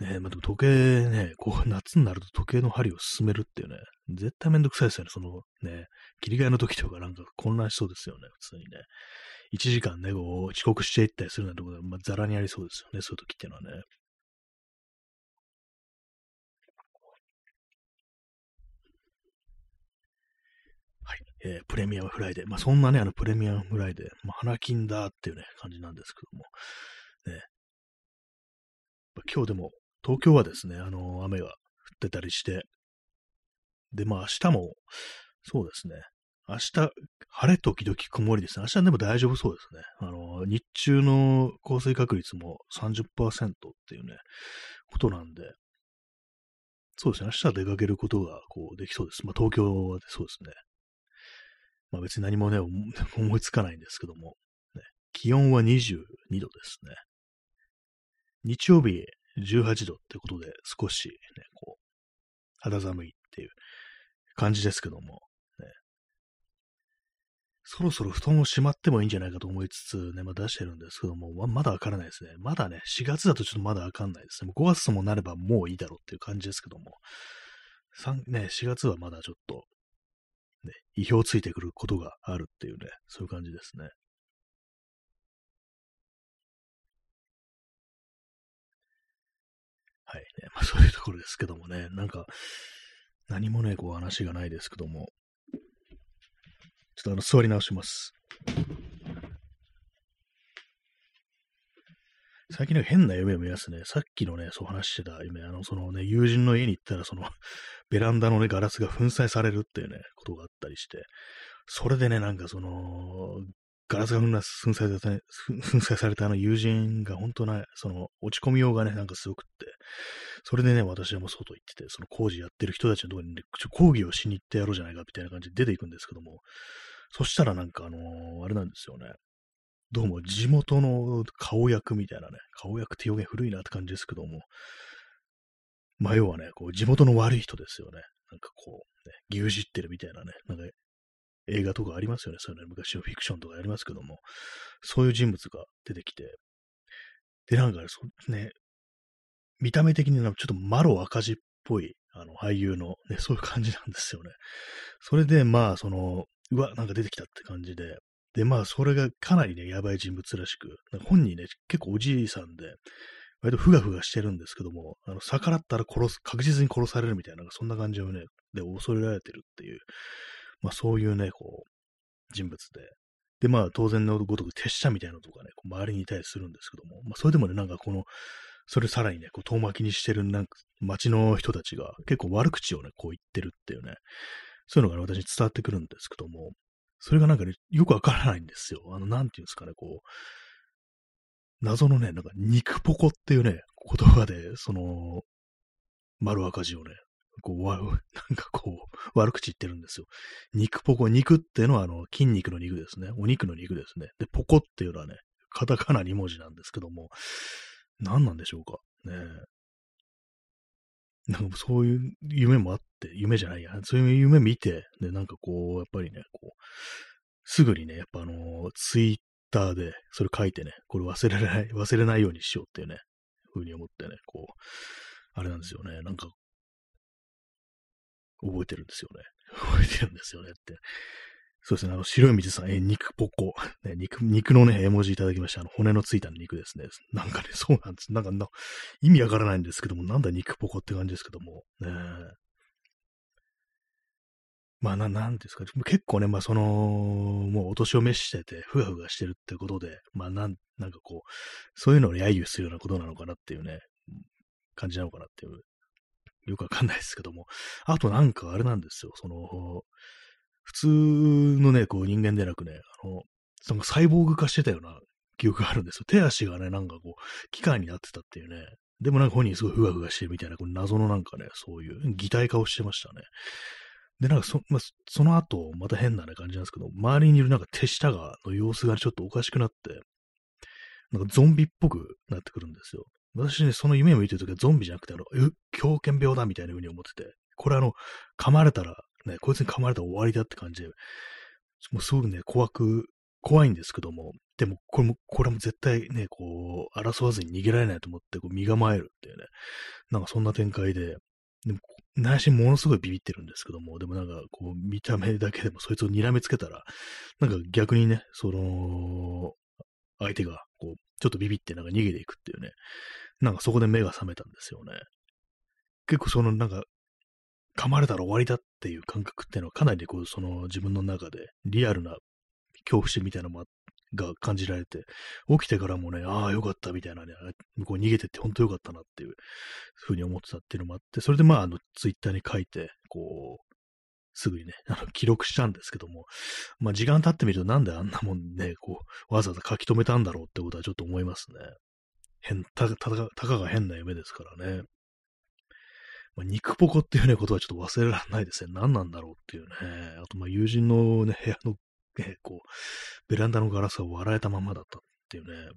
ねえまあ、でも時計ね、こう、夏になると時計の針を進めるっていうね、絶対めんどくさいですよね。そのね、切り替えの時とかなんか混乱しそうですよね、普通にね。1時間ね、こう、遅刻していったりするなんてことは、まあ、ザラにありそうですよね、そういう時っていうのはね。えー、プレミアムフライデー。まあ、そんなね、あの、プレミアムフライデー、まあ、花金だっていうね、感じなんですけども。ね。今日でも、東京はですね、あのー、雨が降ってたりして、で、まあ、明日も、そうですね、明日、晴れ時々曇りですね。明日でも大丈夫そうですね。あの、日中の降水確率も30%っていうね、ことなんで、そうですね。明日出かけることが、こう、できそうです。まあ、東京はそうですね。まあ、別に何もね、思いつかないんですけども、ね、気温は22度ですね。日曜日18度ってことで、少しね、こう、肌寒いっていう感じですけども、そろそろ布団をしまってもいいんじゃないかと思いつつね、まあ、出してるんですけども、まだわからないですね。まだね、4月だとちょっとまだわかんないですね。5月ともなればもういいだろうっていう感じですけども、3ね、4月はまだちょっと、ね、意表ついてくることがあるっていうね、そういう感じですね。はいね。まあそういうところですけどもね、なんか、何もね、こう話がないですけども、ちょっとあの、座り直します。最近なんか変な夢を見ますね。さっきのね、そう話してた夢、あの、そのね、友人の家に行ったら、その、ベランダのね、ガラスが粉砕されるっていうね、ことがあったりして、それでね、なんかその、ガラスが粉砕された、ね、粉砕されたあの友人が本当な、その、落ち込みようがね、なんかすごくって、それでね、私はもう外行ってて、その工事やってる人たちのところにね、講義をしに行ってやろうじゃないかみたいな感じで出ていくんですけども、そしたらなんかあのー、あれなんですよね。どうも地元の顔役みたいなね、顔役って表現古いなって感じですけども、まあ要はね、こう地元の悪い人ですよね。なんかこう、ね、牛耳ってるみたいなね、なんか映画とかありますよね。そういうの昔のフィクションとかありますけども、そういう人物が出てきて、で、なんかね、そね見た目的になんかちょっとマロ赤字っぽい、あの、俳優の、ね、そういう感じなんですよね。それで、まあ、その、うわ、なんか出てきたって感じで、で、まあ、それがかなりね、やばい人物らしく、本人ね、結構おじいさんで、割とふがふがしてるんですけども、あの、逆らったら殺す、確実に殺されるみたいな、そんな感じをね、で、恐れられてるっていう、まあ、そういうね、こう、人物で。で、まあ、当然のごとく手下みたいなのとかね、こう周りにいたりするんですけども、まあ、それでもね、なんかこの、それさらにね、こう遠巻きにしてる、なんか、街の人たちが結構悪口をね、こう言ってるっていうね、そういうのが、ね、私に伝わってくるんですけども、それがなんかね、よくわからないんですよ。あの、なんていうんですかね、こう、謎のね、なんか、肉ポコっていうね、言葉で、その、丸赤字をね、こう、わ、なんかこう、悪口言ってるんですよ。肉ポコ、肉っていうのは、あの、筋肉の肉ですね。お肉の肉ですね。で、ポコっていうのはね、カタカナ2文字なんですけども、何なんでしょうか。ね なんかそういう夢もあって、夢じゃないや、そういう夢見て、で、なんかこう、やっぱりね、こう、すぐにね、やっぱあの、ツイッターでそれ書いてね、これ忘れない、忘れないようにしようっていうね、ふうに思ってね、こう、あれなんですよね、なんか、覚えてるんですよね。覚えてるんですよねって。そうですね、あの、白い水さん、え、肉ポコ。ね、肉、肉のね、絵文字いただきました。あの、骨のついた肉ですね。なんかね、そうなんです。なんかな、意味わからないんですけども、なんだ肉ポコって感じですけども、ねまあ、な、なんですか、結構ね、まあ、その、もうお年を召してて、ふがふがしてるってことで、まあ、なん、なんかこう、そういうのを揶揄するようなことなのかなっていうね、感じなのかなっていう、よくわかんないですけども、あとなんかあれなんですよ、その、普通のね、こう人間でなくね、あの、そのサイボーグ化してたような記憶があるんですよ。手足がね、なんかこう、機械になってたっていうね。でもなんか本人すごいふわふわしてるみたいな、この謎のなんかね、そういう擬態化をしてましたね。で、なんかそ、まあ、その後、また変な、ね、感じなんですけど、周りにいるなんか手下が、の様子がちょっとおかしくなって、なんかゾンビっぽくなってくるんですよ。私ね、その夢を見てるときはゾンビじゃなくて、あの、え、狂犬病だみたいな風に思ってて、これあの、噛まれたらね、こいつに噛まれたら終わりだって感じで、もうすごくね、怖く怖いんですけども、でも、これも、これも絶対ね、こう、争わずに逃げられないと思って、こう、身構えるっていうね、なんかそんな展開で、でも、内心ものすごいビビってるんですけども、でもなんか、こう、見た目だけでもそいつを睨みつけたら、なんか逆にね、その、相手が、こう、ちょっとビビってなんか逃げていくっていうね、なんかそこで目が覚めたんですよね。結構そのなんか、噛まれたら終わりだっていう感覚っていうのはかなりこう、その自分の中でリアルな恐怖心みたいなのもが感じられて、起きてからもね、ああ、よかったみたいなね、向こう逃げてって本当よかったなっていうふうに思ってたっていうのもあって、それでまあ、あの、ツイッターに書いて、こう、すぐにね、あの、記録したんですけども、まあ、時間経ってみるとなんであんなもんね、こう、わざわざ書き留めたんだろうってことはちょっと思いますね。変、た、た、たかが変な夢ですからね。まあ、肉ポコっていうね、ことはちょっと忘れられないですね。何なんだろうっていうね。あと、まあ、友人のね、部屋の、ね、こう、ベランダのガラスが割られたままだったっていうね。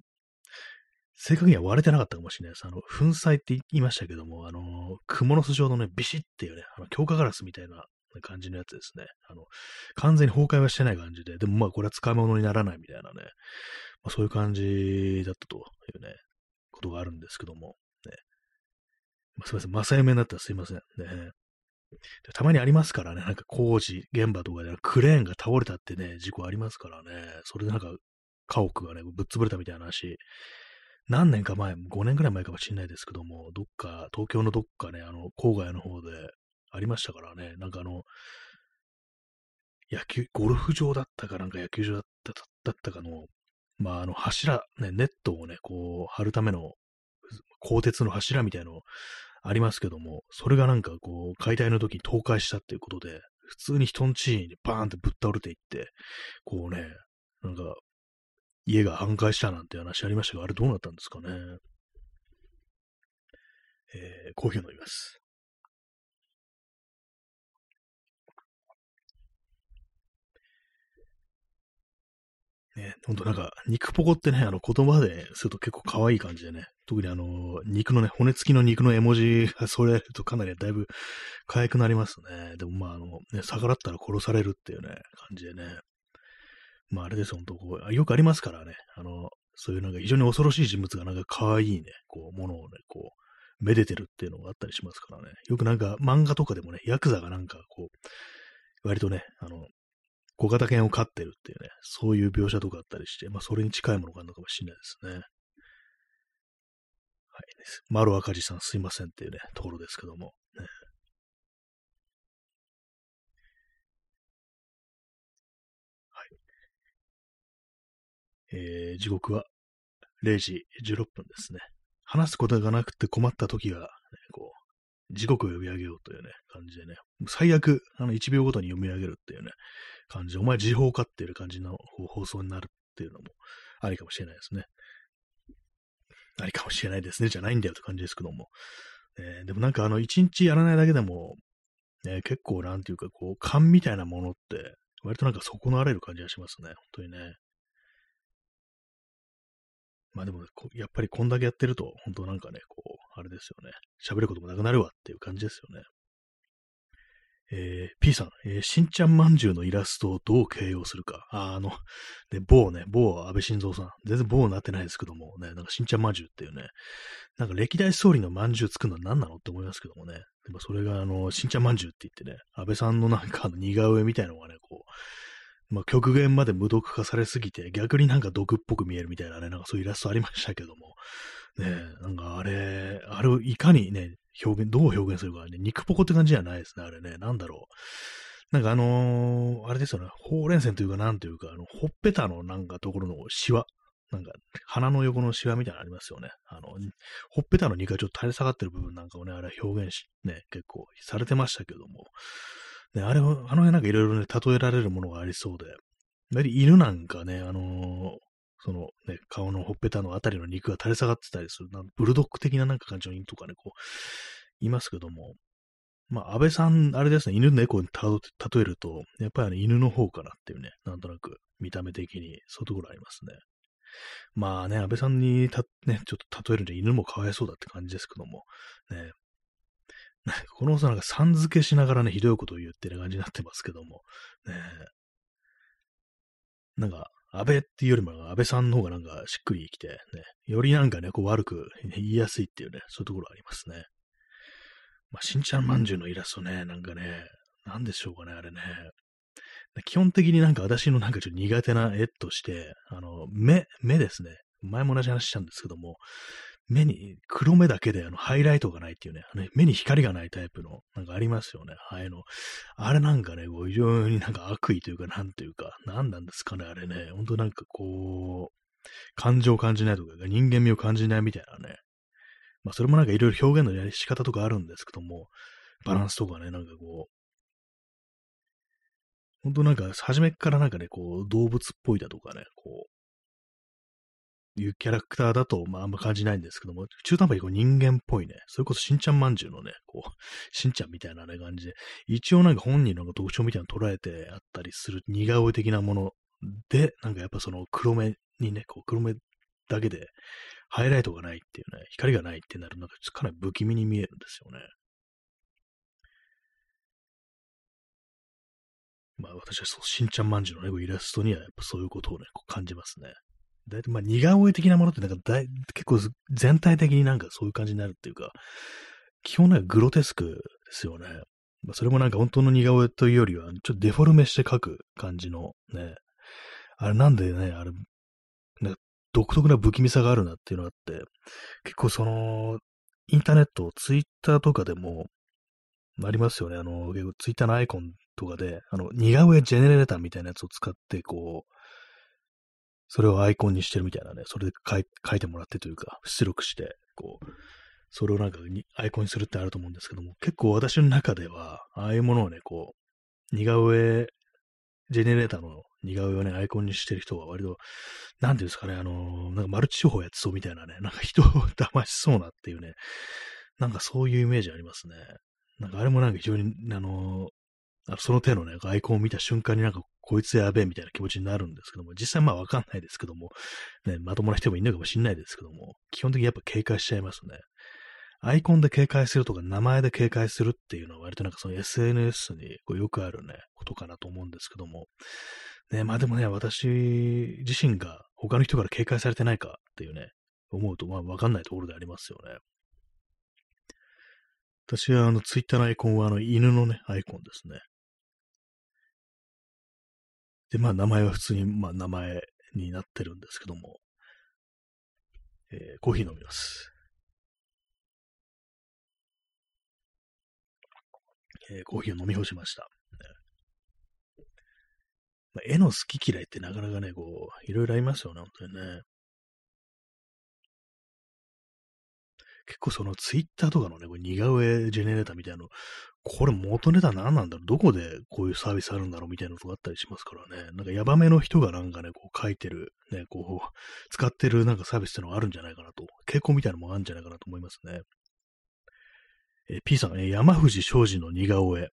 正確には割れてなかったかもしれないです。あの、粉砕って言いましたけども、あの、蜘蛛の巣状のね、ビシッっていうね、あの強化ガラスみたいな感じのやつですね。あの、完全に崩壊はしてない感じで、でもまあこれは使い物にならないみたいなね、まあ、そういう感じだったというね、ことがあるんですけども、すいません、正夢になったらすいません。ね。たまにありますからね、なんか工事現場とかでクレーンが倒れたってね、事故ありますからね、それでなんか家屋がね、ぶっ潰れたみたいな話、何年か前、5年ぐらい前かもしれないですけども、どっか、東京のどっかね、あの、郊外の方でありましたからね、なんかあの、野球、ゴルフ場だったかなんか野球場だっただったかの、まあ、あの柱、ね、ネットをね、こう、張るための、鋼鉄の柱みたいのをありますけども、それがなんかこう、解体の時に倒壊したっていうことで、普通に人んちにバーンってぶっ倒れていって、こうね、なんか、家が半壊したなんて話ありましたが、あれどうなったんですかね。えー、コーヒー飲みます。ね、ほんとなんか、肉ポコってね、あの言葉ですると結構可愛い感じでね、特にあの、肉のね、骨付きの肉の絵文字が添えられるとかなりだいぶ可愛くなりますね。でもまあ、あの、ね、逆らったら殺されるっていうね、感じでね。まああれです、ほんとこう、よくありますからね、あの、そういうなんか非常に恐ろしい人物がなんか可愛いね、こう、ものをね、こう、めでてるっていうのがあったりしますからね。よくなんか漫画とかでもね、ヤクザがなんかこう、割とね、あの、小型犬を飼ってるっていうね、そういう描写とかあったりして、まあ、それに近いものがあるのかもしれないですね。はい。丸赤字さんすいませんっていうね、ところですけども。ね、はい。えー、時刻は0時16分ですね。話すことがなくて困った時は、ね、こう、時刻を読み上げようというね、感じでね、最悪、あの、1秒ごとに読み上げるっていうね、感じで、お前時報かっていう感じの放送になるっていうのもありかもしれないですね。ありかもしれないですね、じゃないんだよって感じですけども。えー、でもなんかあの、一日やらないだけでも、ね、結構なんていうか、こう、勘みたいなものって、割となんか損なわれる感じがしますね、本当にね。まあでも、やっぱりこんだけやってると、本当なんかね、こう、あれですよね。喋ることもなくなるわっていう感じですよね。えー、P さん、えー、しんちゃんまんじゅうのイラストをどう形容するか。あ、あの、ね、某ね、某安倍晋三さん。全然某になってないですけども、ね、なんかしんちゃんまんじゅうっていうね、なんか歴代総理のまんじゅう作るのは何なのって思いますけどもね。でもそれが、あの、しんちゃんまんじゅうって言ってね、安倍さんのなんか似顔絵みたいなのがね、こう、まあ、極限まで無毒化されすぎて、逆になんか毒っぽく見えるみたいなね、なんかそういうイラストありましたけども、ね、なんかあれ、あれをいかにね、表現、どう表現するかね、肉ポコって感じじゃないですね、あれね。なんだろう。なんかあのー、あれですよね、ほうれん線というか、なんというか、あの、ほっぺたのなんかところのシワ。なんか、鼻の横のシワみたいなのありますよね。あの、ほっぺたの2回ちょっと垂れ下がってる部分なんかをね、あれ表現し、ね、結構されてましたけども。ね、あれは、あの辺なんかいろいろね、例えられるものがありそうで。やはり犬なんかね、あのー、そのね、顔のほっぺたのあたりの肉が垂れ下がってたりする、ブルドッグ的ななんか感じの犬とかね、こう、いますけども、まあ、安倍さん、あれですね、犬猫に例えると、やっぱりあの犬の方かなっていうね、なんとなく見た目的に、そういうところありますね。まあね、安倍さんにた、ね、ちょっと例えるんじゃ犬もかわいそうだって感じですけども、ね、このさ、なんかさん付けしながらね、ひどいことを言ってる感じになってますけども、ね、なんか、安倍っていうよりも安倍さんの方がなんかしっくりきて、ね、よりなんかね、こう悪く言いやすいっていうね、そういうところありますね。まあ、しんちゃんまんじゅうのイラストね、なんかね、なんでしょうかね、あれね。基本的になんか私のなんかちょっと苦手な絵として、あの、目、目ですね。前も同じ話したんですけども、目に、黒目だけであのハイライトがないっていうね、目に光がないタイプの、なんかありますよね。あの、あれなんかね、こう非常になんか悪意というか、なんというか、なんなんですかね、あれね。ほんとなんかこう、感情を感じないとか、人間味を感じないみたいなね。まあそれもなんかいろいろ表現のやり仕方とかあるんですけども、バランスとかね、なんかこう、ほんとなんか、初めからなんかね、こう、動物っぽいだとかね、こう、いうキャラクターだと、まあ、あんま感じないんですけども、中途半端にこう人間っぽいね、それこそしんちゃんまんじゅうのね、こう、しんちゃんみたいなね、感じで、一応なんか本人の特徴みたいなの捉えてあったりする似顔絵的なもので、なんかやっぱその黒目にね、こう黒目だけで、ハイライトがないっていうね、光がないってなる、なんかかなり不気味に見えるんですよね。まあ私はそう、しんちゃんまんじゅうのね、イラストにはやっぱそういうことをね、こう感じますね。だいたいまあ似顔絵的なものってなんかだい結構全体的になんかそういう感じになるっていうか、基本なんかグロテスクですよね。まあ、それもなんか本当の似顔絵というよりは、ちょっとデフォルメして描く感じのね。あれなんでね、あれ、ね、独特な不気味さがあるなっていうのがあって、結構その、インターネット、ツイッターとかでも、ありますよね。あの、結構ツイッターのアイコンとかで、あの、似顔絵ジェネレーターみたいなやつを使って、こう、それをアイコンにしてるみたいなね、それで書い書いてもらってというか、出力して、こう、それをなんかにアイコンにするってあると思うんですけども、結構私の中では、ああいうものをね、こう、似顔絵、ジェネレーターの似顔絵をね、アイコンにしてる人は割と、なんていうんですかね、あの、なんかマルチ手法やってそうみたいなね、なんか人を騙しそうなっていうね、なんかそういうイメージありますね。なんかあれもなんか非常に、あの、その手のね、アイコンを見た瞬間になんかこいつやべえみたいな気持ちになるんですけども、実際まあわかんないですけども、ね、まともな人もいるかもしんないですけども、基本的にやっぱ警戒しちゃいますね。アイコンで警戒するとか、名前で警戒するっていうのは割となんかその SNS にこうよくあるね、ことかなと思うんですけども、ね、まあでもね、私自身が他の人から警戒されてないかっていうね、思うとまあわかんないところでありますよね。私はあのツイッターのアイコンはあの犬のね、アイコンですね。で、まあ名前は普通に、まあ名前になってるんですけども、えー、コーヒー飲みます。えー、コーヒーを飲み干しました。まあ、絵の好き嫌いってなかなかね、こう、いろいろありますよね、本当にね。結構そのツイッターとかのね、似顔絵ジェネレーターみたいなの、これ元ネタ何なんだろう？どこでこういうサービスあるんだろう？みたいなのとかあったりしますからね。なんかヤバめの人がなんかね、こう書いてる、ね、こう、使ってるなんかサービスってのがあるんじゃないかなと。傾向みたいなのもあるんじゃないかなと思いますね。え P さん、え山藤昌司の似顔絵。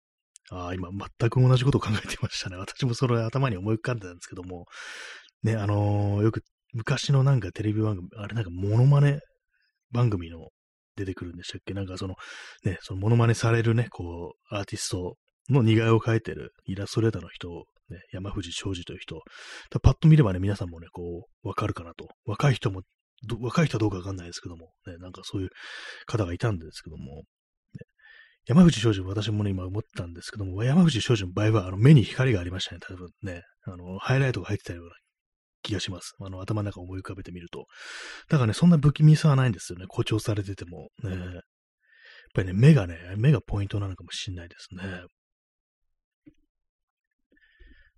ああ、今全く同じことを考えてましたね。私もそれ頭に思い浮かんでたんですけども、ね、あのー、よく昔のなんかテレビ番組、あれなんかモノマネ番組の出てくるんでしたっけ？なんかその、ね、そのモノマネされるね、こう、アーティストの似顔絵を描いてるイラストレーターの人を、ね、山藤昌司という人、パッと見ればね、皆さんもね、こう、わかるかなと。若い人も、若い人はどうかわかんないですけども、ね、なんかそういう方がいたんですけども、ね、山藤昌司私もね、今思ったんですけども、山藤昌司の場合は、あの、目に光がありましたね、多分ね。あの、ハイライトが入ってたような気がします。あの、頭の中を思い浮かべてみると。だからね、そんな不気味さはないんですよね。誇張されてても。ね。やっぱりね、目がね、目がポイントなのかもしれないですね。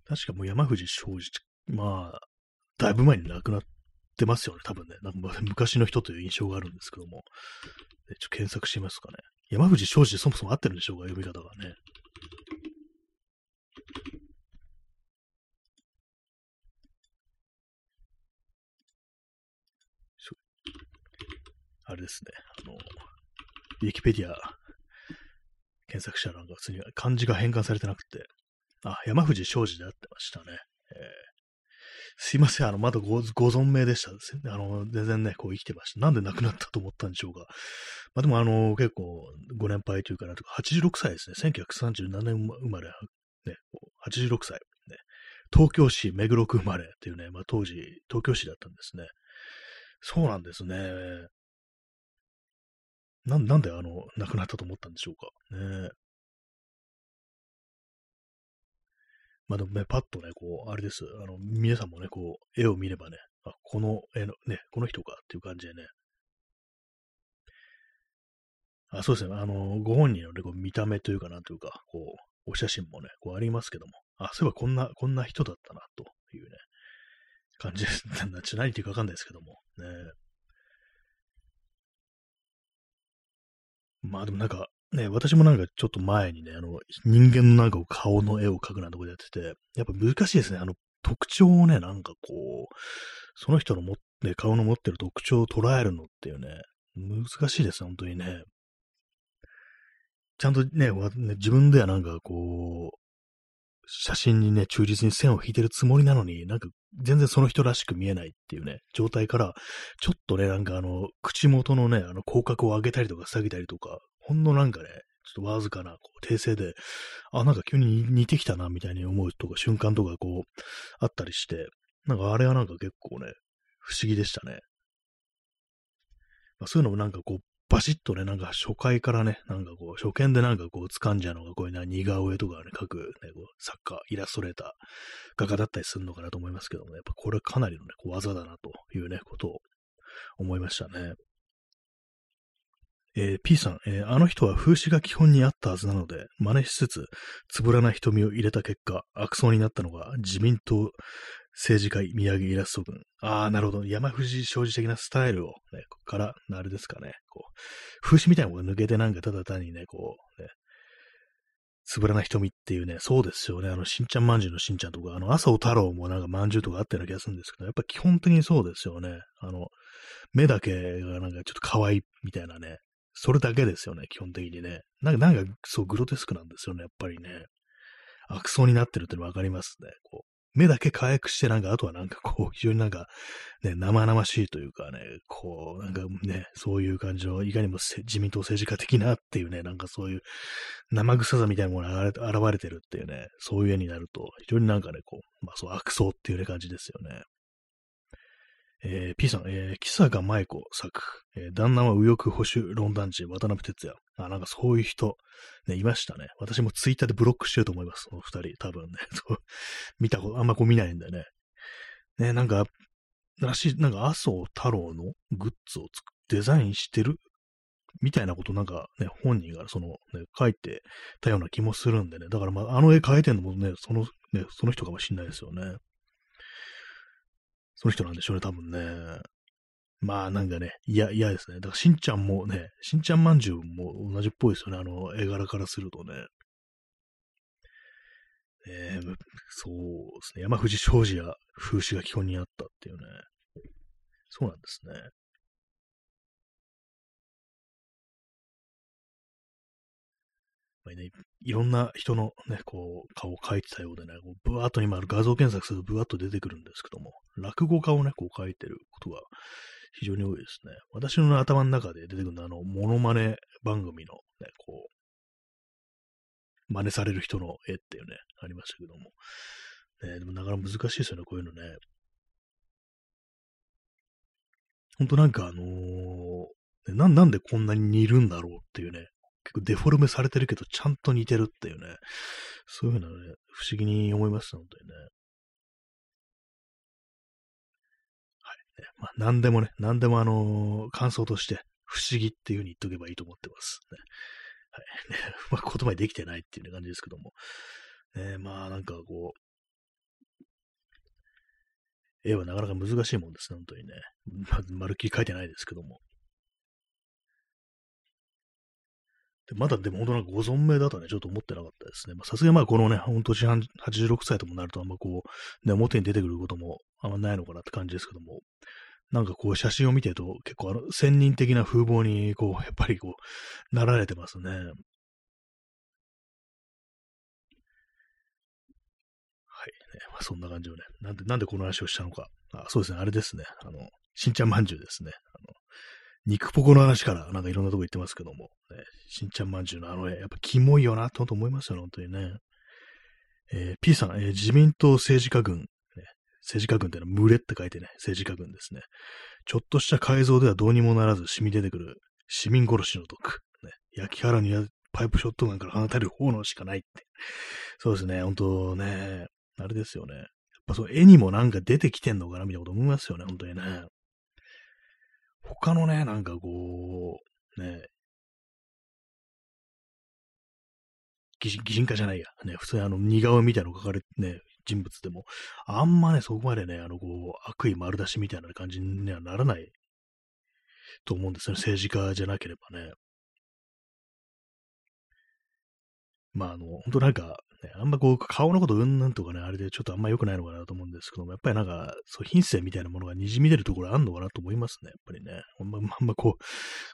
確かもう山藤昌司、まあ、だいぶ前に亡くなってますよね、多分ね。なんか昔の人という印象があるんですけども。ちょっと検索してみますかね。山藤昌司そもそも合ってるんでしょうか、読み方がね。あれですね、あの、ウィキペディア検索したらなんか普通に漢字が変換されてなくて、あ、山藤昌司であってましたね。えー、すいません、あの、まだご存命でした。あの、全然ね、こう生きてました。なんで亡くなったと思ったんでしょうか。まあでも、あの、結構ご年配というかなとか、86歳ですね。1937年生まれ、ね、86歳、ね。東京市目黒区生まれっていうね、まあ当時、東京市だったんですね。そうなんですね。なんなんであの、亡くなったと思ったんでしょうか？ねまあでもね、パッとね、こう、あれです。あの、皆さんもね、こう、絵を見ればね、あ、この絵の、ね、この人かっていう感じでね。あ、そうですね。あの、ご本人のね、こう見た目というかなんというか、こう、お写真もね、こうありますけども、あ、そういえばこんな、こんな人だったな、というね、感じです。何ていうかわかんないですけども、ね。まあでもなんか、ね、私もなんかちょっと前にね、あの、人間のなんか顔の絵を描くなんてことやってて、やっぱ難しいですね。あの、特徴をね、なんかこう、その人のも、ね、顔の持ってる特徴を捉えるのっていうね、難しいです本当にね。ちゃんとね、自分ではなんかこう、写真にね、忠実に線を引いてるつもりなのに、なんか全然その人らしく見えないっていうね、状態から、ちょっとね、なんかあの、口元のね、あの、口角を上げたりとか下げたりとか、ほんのなんかね、ちょっとわずかな、こう、訂正で、あ、なんか急に似てきたな、みたいに思うとか、瞬間とかこう、あったりして、なんかあれはなんか結構ね、不思議でしたね。まあ、そういうのもなんかこう、バシッとね、なんか初回からね、なんかこう、初見でなんかこう、掴んじゃうのが、こういうな、似顔絵とかね、描く、ね、こう作家、イラストレーター、画家だったりするのかなと思いますけどもね、やっぱこれかなりのね、こう技だなというね、ことを思いましたね。えー、P さん、えー、あの人は風刺が基本にあったはずなので、真似しつつ、つぶらな瞳を入れた結果、悪そうになったのが自民党政治家宮城イラスト群。ああ、なるほど。山藤商事的なスタイルを、ね、ここから、あれですかね。こう、風刺みたいなものが抜けてなんかただ単にね、こう、ね、つぶらな瞳っていうね、そうですよね。あの、しんちゃんまんじゅうのしんちゃんとか、あの、麻生太郎もなんかまんじゅうとかあったような気がするんですけど、やっぱ基本的にそうですよね。あの、目だけがなんかちょっと可愛いみたいなね。それだけですよね、基本的にね。なんか、なんか、そう、グロテスクなんですよね、やっぱりね。悪そうになってるってのわかりますね。こう、目だけ可愛くして、なんか、あとはなんかこう、非常になんか、ね、生々しいというかね、こう、なんかね、そういう感じの、いかにも自民党政治家的なっていうね、なんかそういう生臭さみたいなものが現れてるっていうね、そういう絵になると、非常になんかね、こう、まあそう悪そうっていうね感じですよね。えー、P さん、えー、木坂舞子作、えー、旦那は右翼保守論断地、渡辺哲也。あ、なんかそういう人、ね、いましたね。私もツイッターでブロックしてると思います。その二人、多分ね。見たこと、あんまこう見ないんだよね。ね、なんか、らしい、なんか麻生太郎のグッズをデザインしてる？みたいなことなんかね、本人がその、ね、書いてたような気もするんでね。だからまあ、あの絵描いてんのもね、その、ね、その人かもしんないですよね。その人なんでしょうね、多分ね。まあなんかね、嫌、嫌ですね。だからしんちゃんもね、しんちゃんまんじゅうも同じっぽいですよね、あの絵柄からするとね。えー、そうですね。山藤昌司や風刺が基本にあったっていうね。そうなんですね。ぱりね、いろんな人のね、こう、顔を描いてたようでね、こうブワーッと今画像検索するとブワーッと出てくるんですけども、落語家をね、こう描いてることが非常に多いですね。私の頭の中で出てくるのは、あの、モノマネ番組のね、こう、真似される人の絵っていうね、ありましたけども。ね、でもなかなか難しいですよね、こういうのね。ほんとなんかあのー、な、なんでこんなに似るんだろうっていうね、結構デフォルメされてるけど、ちゃんと似てるっていうね、そういうのね、不思議に思います、本当にね。はい。ね、まあ、何でもね、何でもあのー、感想として、不思議っていう風に言っとけばいいと思ってます。ね。はい。ね、まあ、言葉にできてないっていう、感じですけども。ね、まあ、なんかこう、絵はなかなか難しいもんですね、本当にね。ま、まるっきり書いてないですけども。でまだでも本当なんかご存命だとね、ちょっと思ってなかったですね。さすがにまあこのね、本当年86歳ともなるとあんまこう、ね、表に出てくることもあんまないのかなって感じですけども、なんかこう写真を見てると結構あの、仙人的な風貌にこう、やっぱりこう、なられてますね。はい、ね。まあ、そんな感じをね。なんで、なんでこの話をしたのか。あ、そうですね。あれですね。あの、しんちゃんまんじゅうですね。あの、肉ポコの話からなんかいろんなとこ行ってますけども、ね、しんちゃんまんじゅうのあの絵、やっぱキモいよな、と思いますよね、本当にね。えー、P さん、えー、自民党政治家軍、ね、政治家軍ってのは群れって書いてね、政治家軍ですね。ちょっとした改造ではどうにもならず染み出てくる市民殺しの毒。ね、焼き腹にはパイプショットガンから放たれる炎しかないって。そうですね、本当ね、あれですよね。やっぱそう、絵にもなんか出てきてんのかなみたいなこと思いますよね、本当にね。他のね、なんかこう、ね、擬人擬人化じゃないや。ね、普通にあの、似顔絵みたいなの書かれてね、人物でも、あんまね、そこまでね、あの、こう、悪意丸出しみたいな感じにはならないと思うんですよね。政治家じゃなければね。まあ、あの、本当なんか、ね、あんまこう、顔のことうんぬんとかね、あれでちょっとあんま良くないのかなと思うんですけども、やっぱりなんか、そう、品性みたいなものが滲み出るところあんのかなと思いますね、やっぱりね。あんま、あんまこう、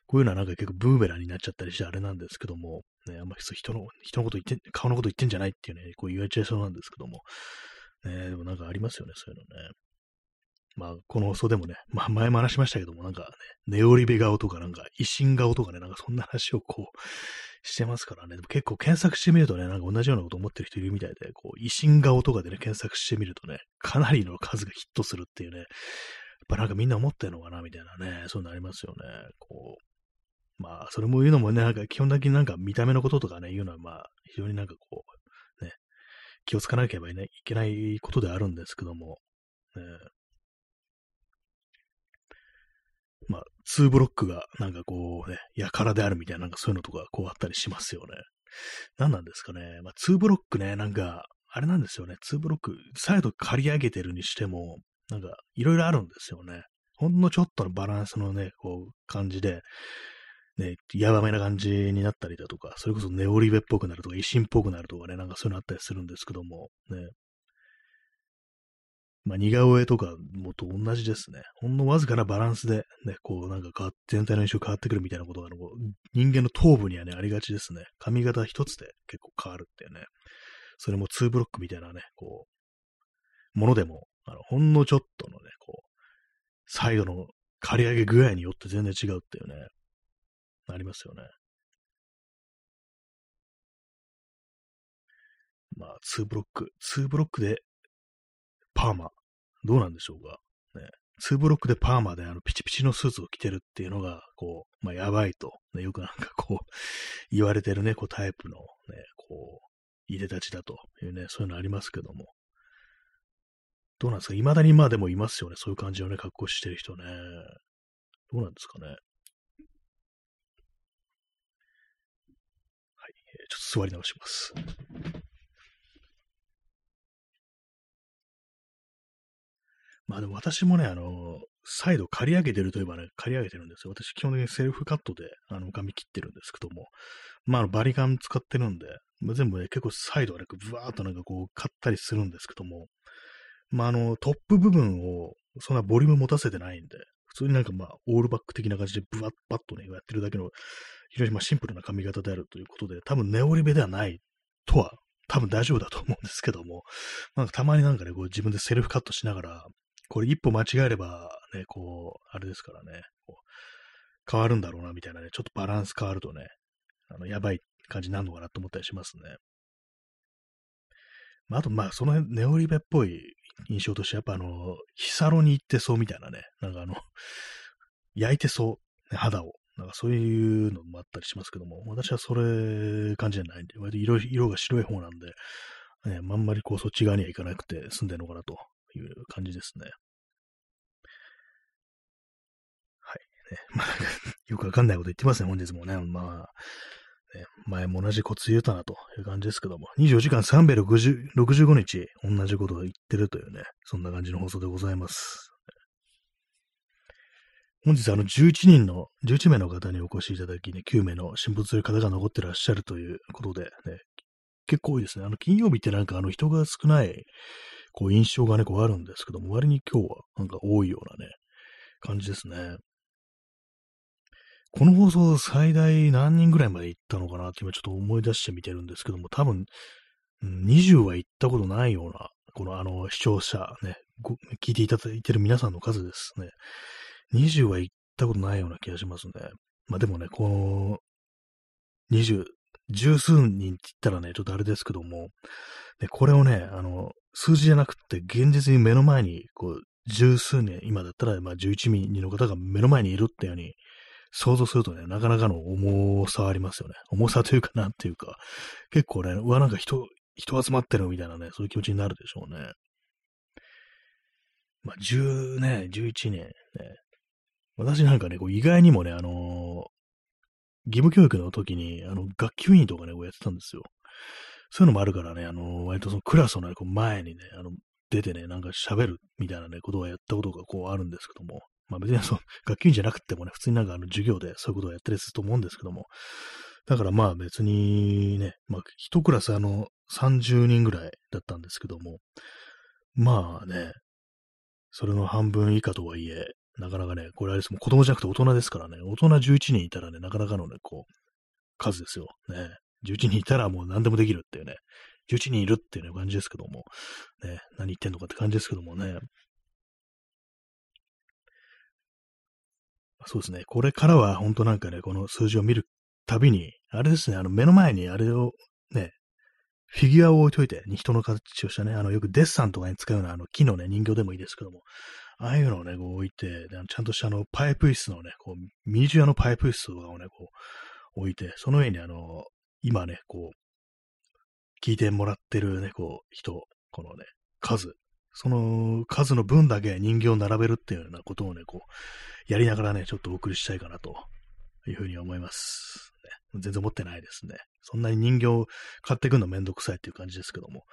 こういうのはなんか結構ブーメランになっちゃったりしてあれなんですけども、ね、あんま人の、人のこと言って、顔のこと言ってんじゃないっていうね、こう言われちゃいそうなんですけども、ね、でもなんかありますよね、そういうのね。まあ、この放送でもね、まあ前も話しましたけども、なんかね、ネオリベ顔とかなんか維新顔とかね、なんかそんな話をこう、してますからね。でも結構検索してみるとね、なんか同じようなこと思ってる人いるみたいで、こう、維新顔とかでね、検索してみるとね、かなりの数がヒットするっていうね、やっぱなんかみんな思ってるのかな、みたいなね、そういうのありますよね。こう、まあ、それも言うのもね、なんか基本的になんか見た目のこととかね、言うのはまあ、非常になんかこう、ね、気をつかなければいけないことであるんですけども、ね、まあ、2ブロックがなんかこうね、やからであるみたいな、なんかそういうのとかこうあったりしますよね。何なんですかね。まあ、2ブロックね、なんか、あれなんですよね。2ブロック、サイド刈り上げてるにしても、なんか、いろいろあるんですよね。ほんのちょっとのバランスのね、こう、感じで、ね、やばめな感じになったりだとか、それこそネオリベっぽくなるとか、維新っぽくなるとかね、なんかそういうのあったりするんですけども、ね、まあ、似顔絵とかもと同じですね。ほんのわずかなバランスで、ね、こう、なんか変わ、全体の印象変わってくるみたいなことが、あの人間の頭部にはね、ありがちですね。髪型一つで結構変わるっていうね。それも2ブロックみたいなね、こう、ものでも、あの、ほんのちょっとのね、こう、サイドの刈り上げ具合によって全然違うっていうね、ありますよね。まあ、2ブロック、2ブロックでパーマ。どうなんでしょうか？ね。2ブロックでパーマであのピチピチのスーツを着てるっていうのが、こう、まあ、やばいと、ね、よくなんかこう、言われてるね、こうタイプのね、こう、いでたちだというね、そういうのありますけども。どうなんですか？未だにまあでもいますよね。そういう感じのね、格好してる人ね。どうなんですかね？はい。ちょっと座り直します。まあでも私もね、あの、再度刈り上げてるといえばね、刈り上げてるんですよ。私基本的にセルフカットで、あの、髪切ってるんですけども、まあ、バリカン使ってるんで、まあ、全部ね、結構サイドはね、ブワーっとなんかこう、買ったりするんですけども、まあ、あの、トップ部分を、そんなボリューム持たせてないんで、普通になんかまあ、オールバック的な感じでブワッバッとね、やってるだけの、非常にまあシンプルな髪型であるということで、多分ネオリベではないとは、多分大丈夫だと思うんですけども、なんかたまになんかね、こう自分でセルフカットしながら、これ一歩間違えれば、ね、こう、あれですからね、変わるんだろうな、みたいなね、ちょっとバランス変わるとね、あの、やばい感じになるのかなと思ったりしますね。まあ、あと、まあ、その辺、ネオリベっぽい印象として、やっぱあの、ヒサロに行ってそうみたいなね、なんかあの、焼いてそう、肌を。なんかそういうのもあったりしますけども、私はそれ感じじゃないんで、割と色色が白い方なんで、ね、あんまりこうそっち側には行かなくて済んでるのかなという感じですね。はい。ね、まあ、よくわかんないこと言ってますね、本日もね。まあ、ね、前も同じコツ言うたなという感じですけども、24時間365日同じことを言ってるというね、そんな感じの放送でございます。本日あの11人の、11名の方にお越しいただきね、9名の神仏という方が残ってらっしゃるということで、ね、結構多いですね。あの金曜日ってなんかあの人が少ないこう印象がね、こうあるんですけども、割に今日はなんか多いようなね、感じですね。この放送最大何人ぐらいまで行ったのかなって今ちょっと思い出してみてるんですけども、多分、20は行ったことないような、このあの視聴者ね、聞いていただいてる皆さんの数ですね。20は行ったことないような気がしますね。まあでもね、この20十数人って言ったらね、ちょっとあれですけども、で、これをね、あの、数字じゃなくて、現実に目の前に、こう、十数年、今だったら、まあ、11人の方が目の前にいるってように、想像するとね、なかなかの重さありますよね。重さというか、なんていうか、結構ね、うわ、なんか人、人集まってるみたいなね、そういう気持ちになるでしょうね。まあ、10ね、11年、ね。私なんかね、こう意外にもね、あのー、義務教育の時に、あの、学級委員とかね、こうやってたんですよ。そういうのもあるからね、あのー、割とそのクラスのね、こう前にね、あの、出てね、なんか喋るみたいなね、ことをやったことがこうあるんですけども、まあ別にその、学級委員じゃなくてもね、普通になんかあの授業でそういうことをやったりすると思うんですけども、だからまあ別にね、まあ一クラスあの30人ぐらいだったんですけども、まあね、それの半分以下とはいえ、なかなかね、これあれですも子供じゃなくて大人ですからね、大人11人いたらね、なかなかのね、こう、数ですよ。ね。11人いたらもう何でもできるっていうね、11人いるっていう、ね、感じですけども、ね、何言ってんのかって感じですけどもね。そうですね。これからは本当なんかね、この数字を見るたびに、あれですね、あの目の前にあれをね、フィギュアを置いといて、人の形をしたね、あの、よくデッサンとかに使うような、あの、木のね、人形でもいいですけども、ああいうのをね、こう置いて、ちゃんとしたあの、パイプ椅子のね、こう、ミニチュアのパイプ椅子とかをね、こう、置いて、その上にあの、今ね、こう、聞いてもらってるね、こう、人、このね、数、その数の分だけ人形を並べるっていうようなことをね、こう、やりながらね、ちょっとお送りしたいかなというふうに思います。ね、全然思ってないですね。そんなに人形を買ってくるのめんどくさいっていう感じですけども。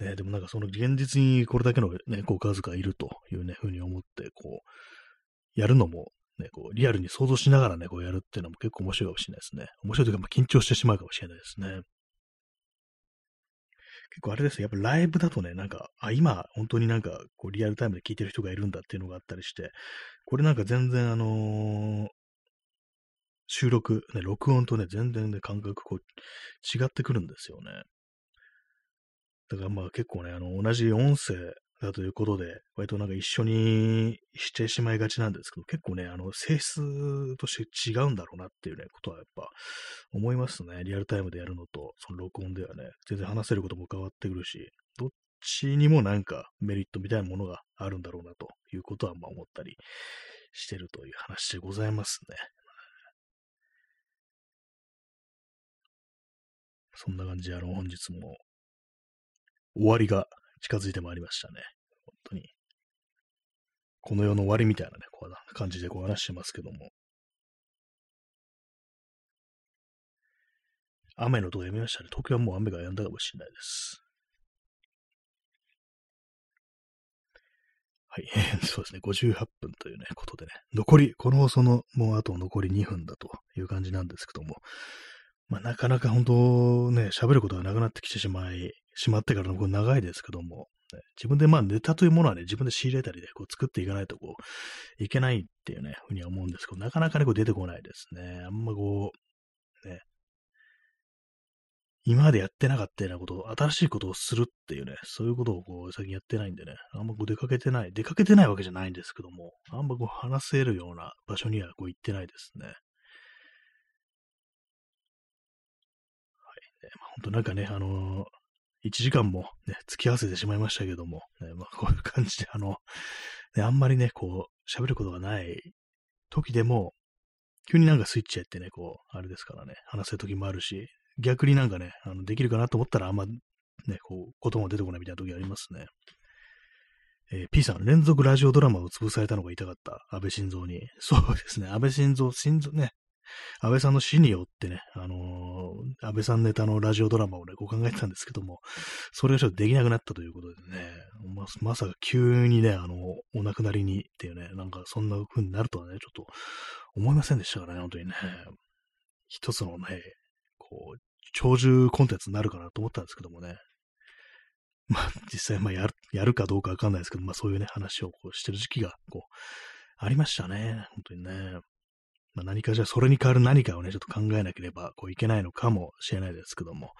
ね、でもなんかその現実にこれだけのね、こう数がいるというね、ふうに思って、こう、やるのも、ね、こう、リアルに想像しながらね、こうやるっていうのも結構面白いかもしれないですね。面白いというか、まあ、緊張してしまうかもしれないですね。結構あれですよやっぱライブだとね、なんか、あ、今、本当になんか、こう、リアルタイムで聞いてる人がいるんだっていうのがあったりして、これなんか全然あのー、収録、ね、録音とね、全然ね、感覚こう、違ってくるんですよね。だからまあ結構ね、あの、同じ音声だということで、割となんか一緒にしてしまいがちなんですけど、結構ね、あの、性質として違うんだろうなっていうね、ことはやっぱ思いますね。リアルタイムでやるのと、その録音ではね、全然話せることも変わってくるし、どっちにもなんかメリットみたいなものがあるんだろうなということはまあ思ったりしてるという話でございますね。そんな感じで、あの、本日も終わりが近づいてまいりましたね。本当に。この世の終わりみたいなね、こんな感じでこう話してますけども。雨の音がやみましたね。東京はもう雨が止んだかもしれないです。はい。そうですね。58分というね、ことでね。残り、この放送のもうあと残り2分だという感じなんですけども。まあ、なかなか本当ね、喋ることがなくなってきてしまい、しまってからのこれ長いですけども、ね、自分でまあネタというものはね、自分で仕入れたりでこう作っていかないとこう、いけないっていうね、ふうには思うんですけど、なかなかね、こう出てこないですね。あんまこう、ね、今までやってなかったようなことを、新しいことをするっていうね、そういうことをこう、最近やってないんでね、あんまこう出かけてない、出かけてないわけじゃないんですけども、あんまこう話せるような場所にはこう行ってないですね。まあ、本当なんかね、あのー、1時間もね、付き合わせてしまいましたけども、ね、まあ、こういう感じで、あの、ね、あんまりね、こう、喋ることがない時でも、急になんかスイッチやってね、こう、あれですからね、話せる時もあるし、逆になんかね、あのできるかなと思ったらあんまね、こう、言葉も出てこないみたいな時ありますね。えー、P さん、連続ラジオドラマを潰されたのが痛かった。安倍晋三に。そうですね。安倍晋三、晋三ね、安倍さんの死によってね、あのー、安倍さんネタのラジオドラマをね、こう考えてたんですけども、それがちょっとできなくなったということでね、ままさか急にね、あの、お亡くなりにっていうね、なんかそんな風になるとはね、ちょっと思いませんでしたからね、本当にね、一つのね、こう、長寿コンテンツになるかなと思ったんですけどもね、まあ実際まあやる、やるかどうかわかんないですけど、まあそういうね、話をこうしてる時期が、こう、ありましたね、本当にね。まあ、何かじゃそれに代わる何かをね、ちょっと考えなければこういけないのかもしれないですけども、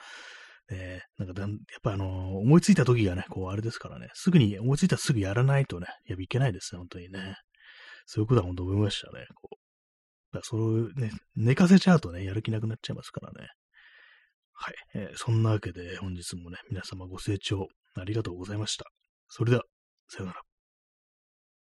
えー、なんかだやっぱあのー、思いついた時がね、こうあれですからね、すぐに思いついたらすぐやらないとね、やいけないですね、本当にね。そういうことは本当思いましたね。こうだそれをね、寝かせちゃうとね、やる気なくなっちゃいますからね。はい。えーそんなわけで本日もね、皆様ご清聴ありがとうございました。それでは、さようなら。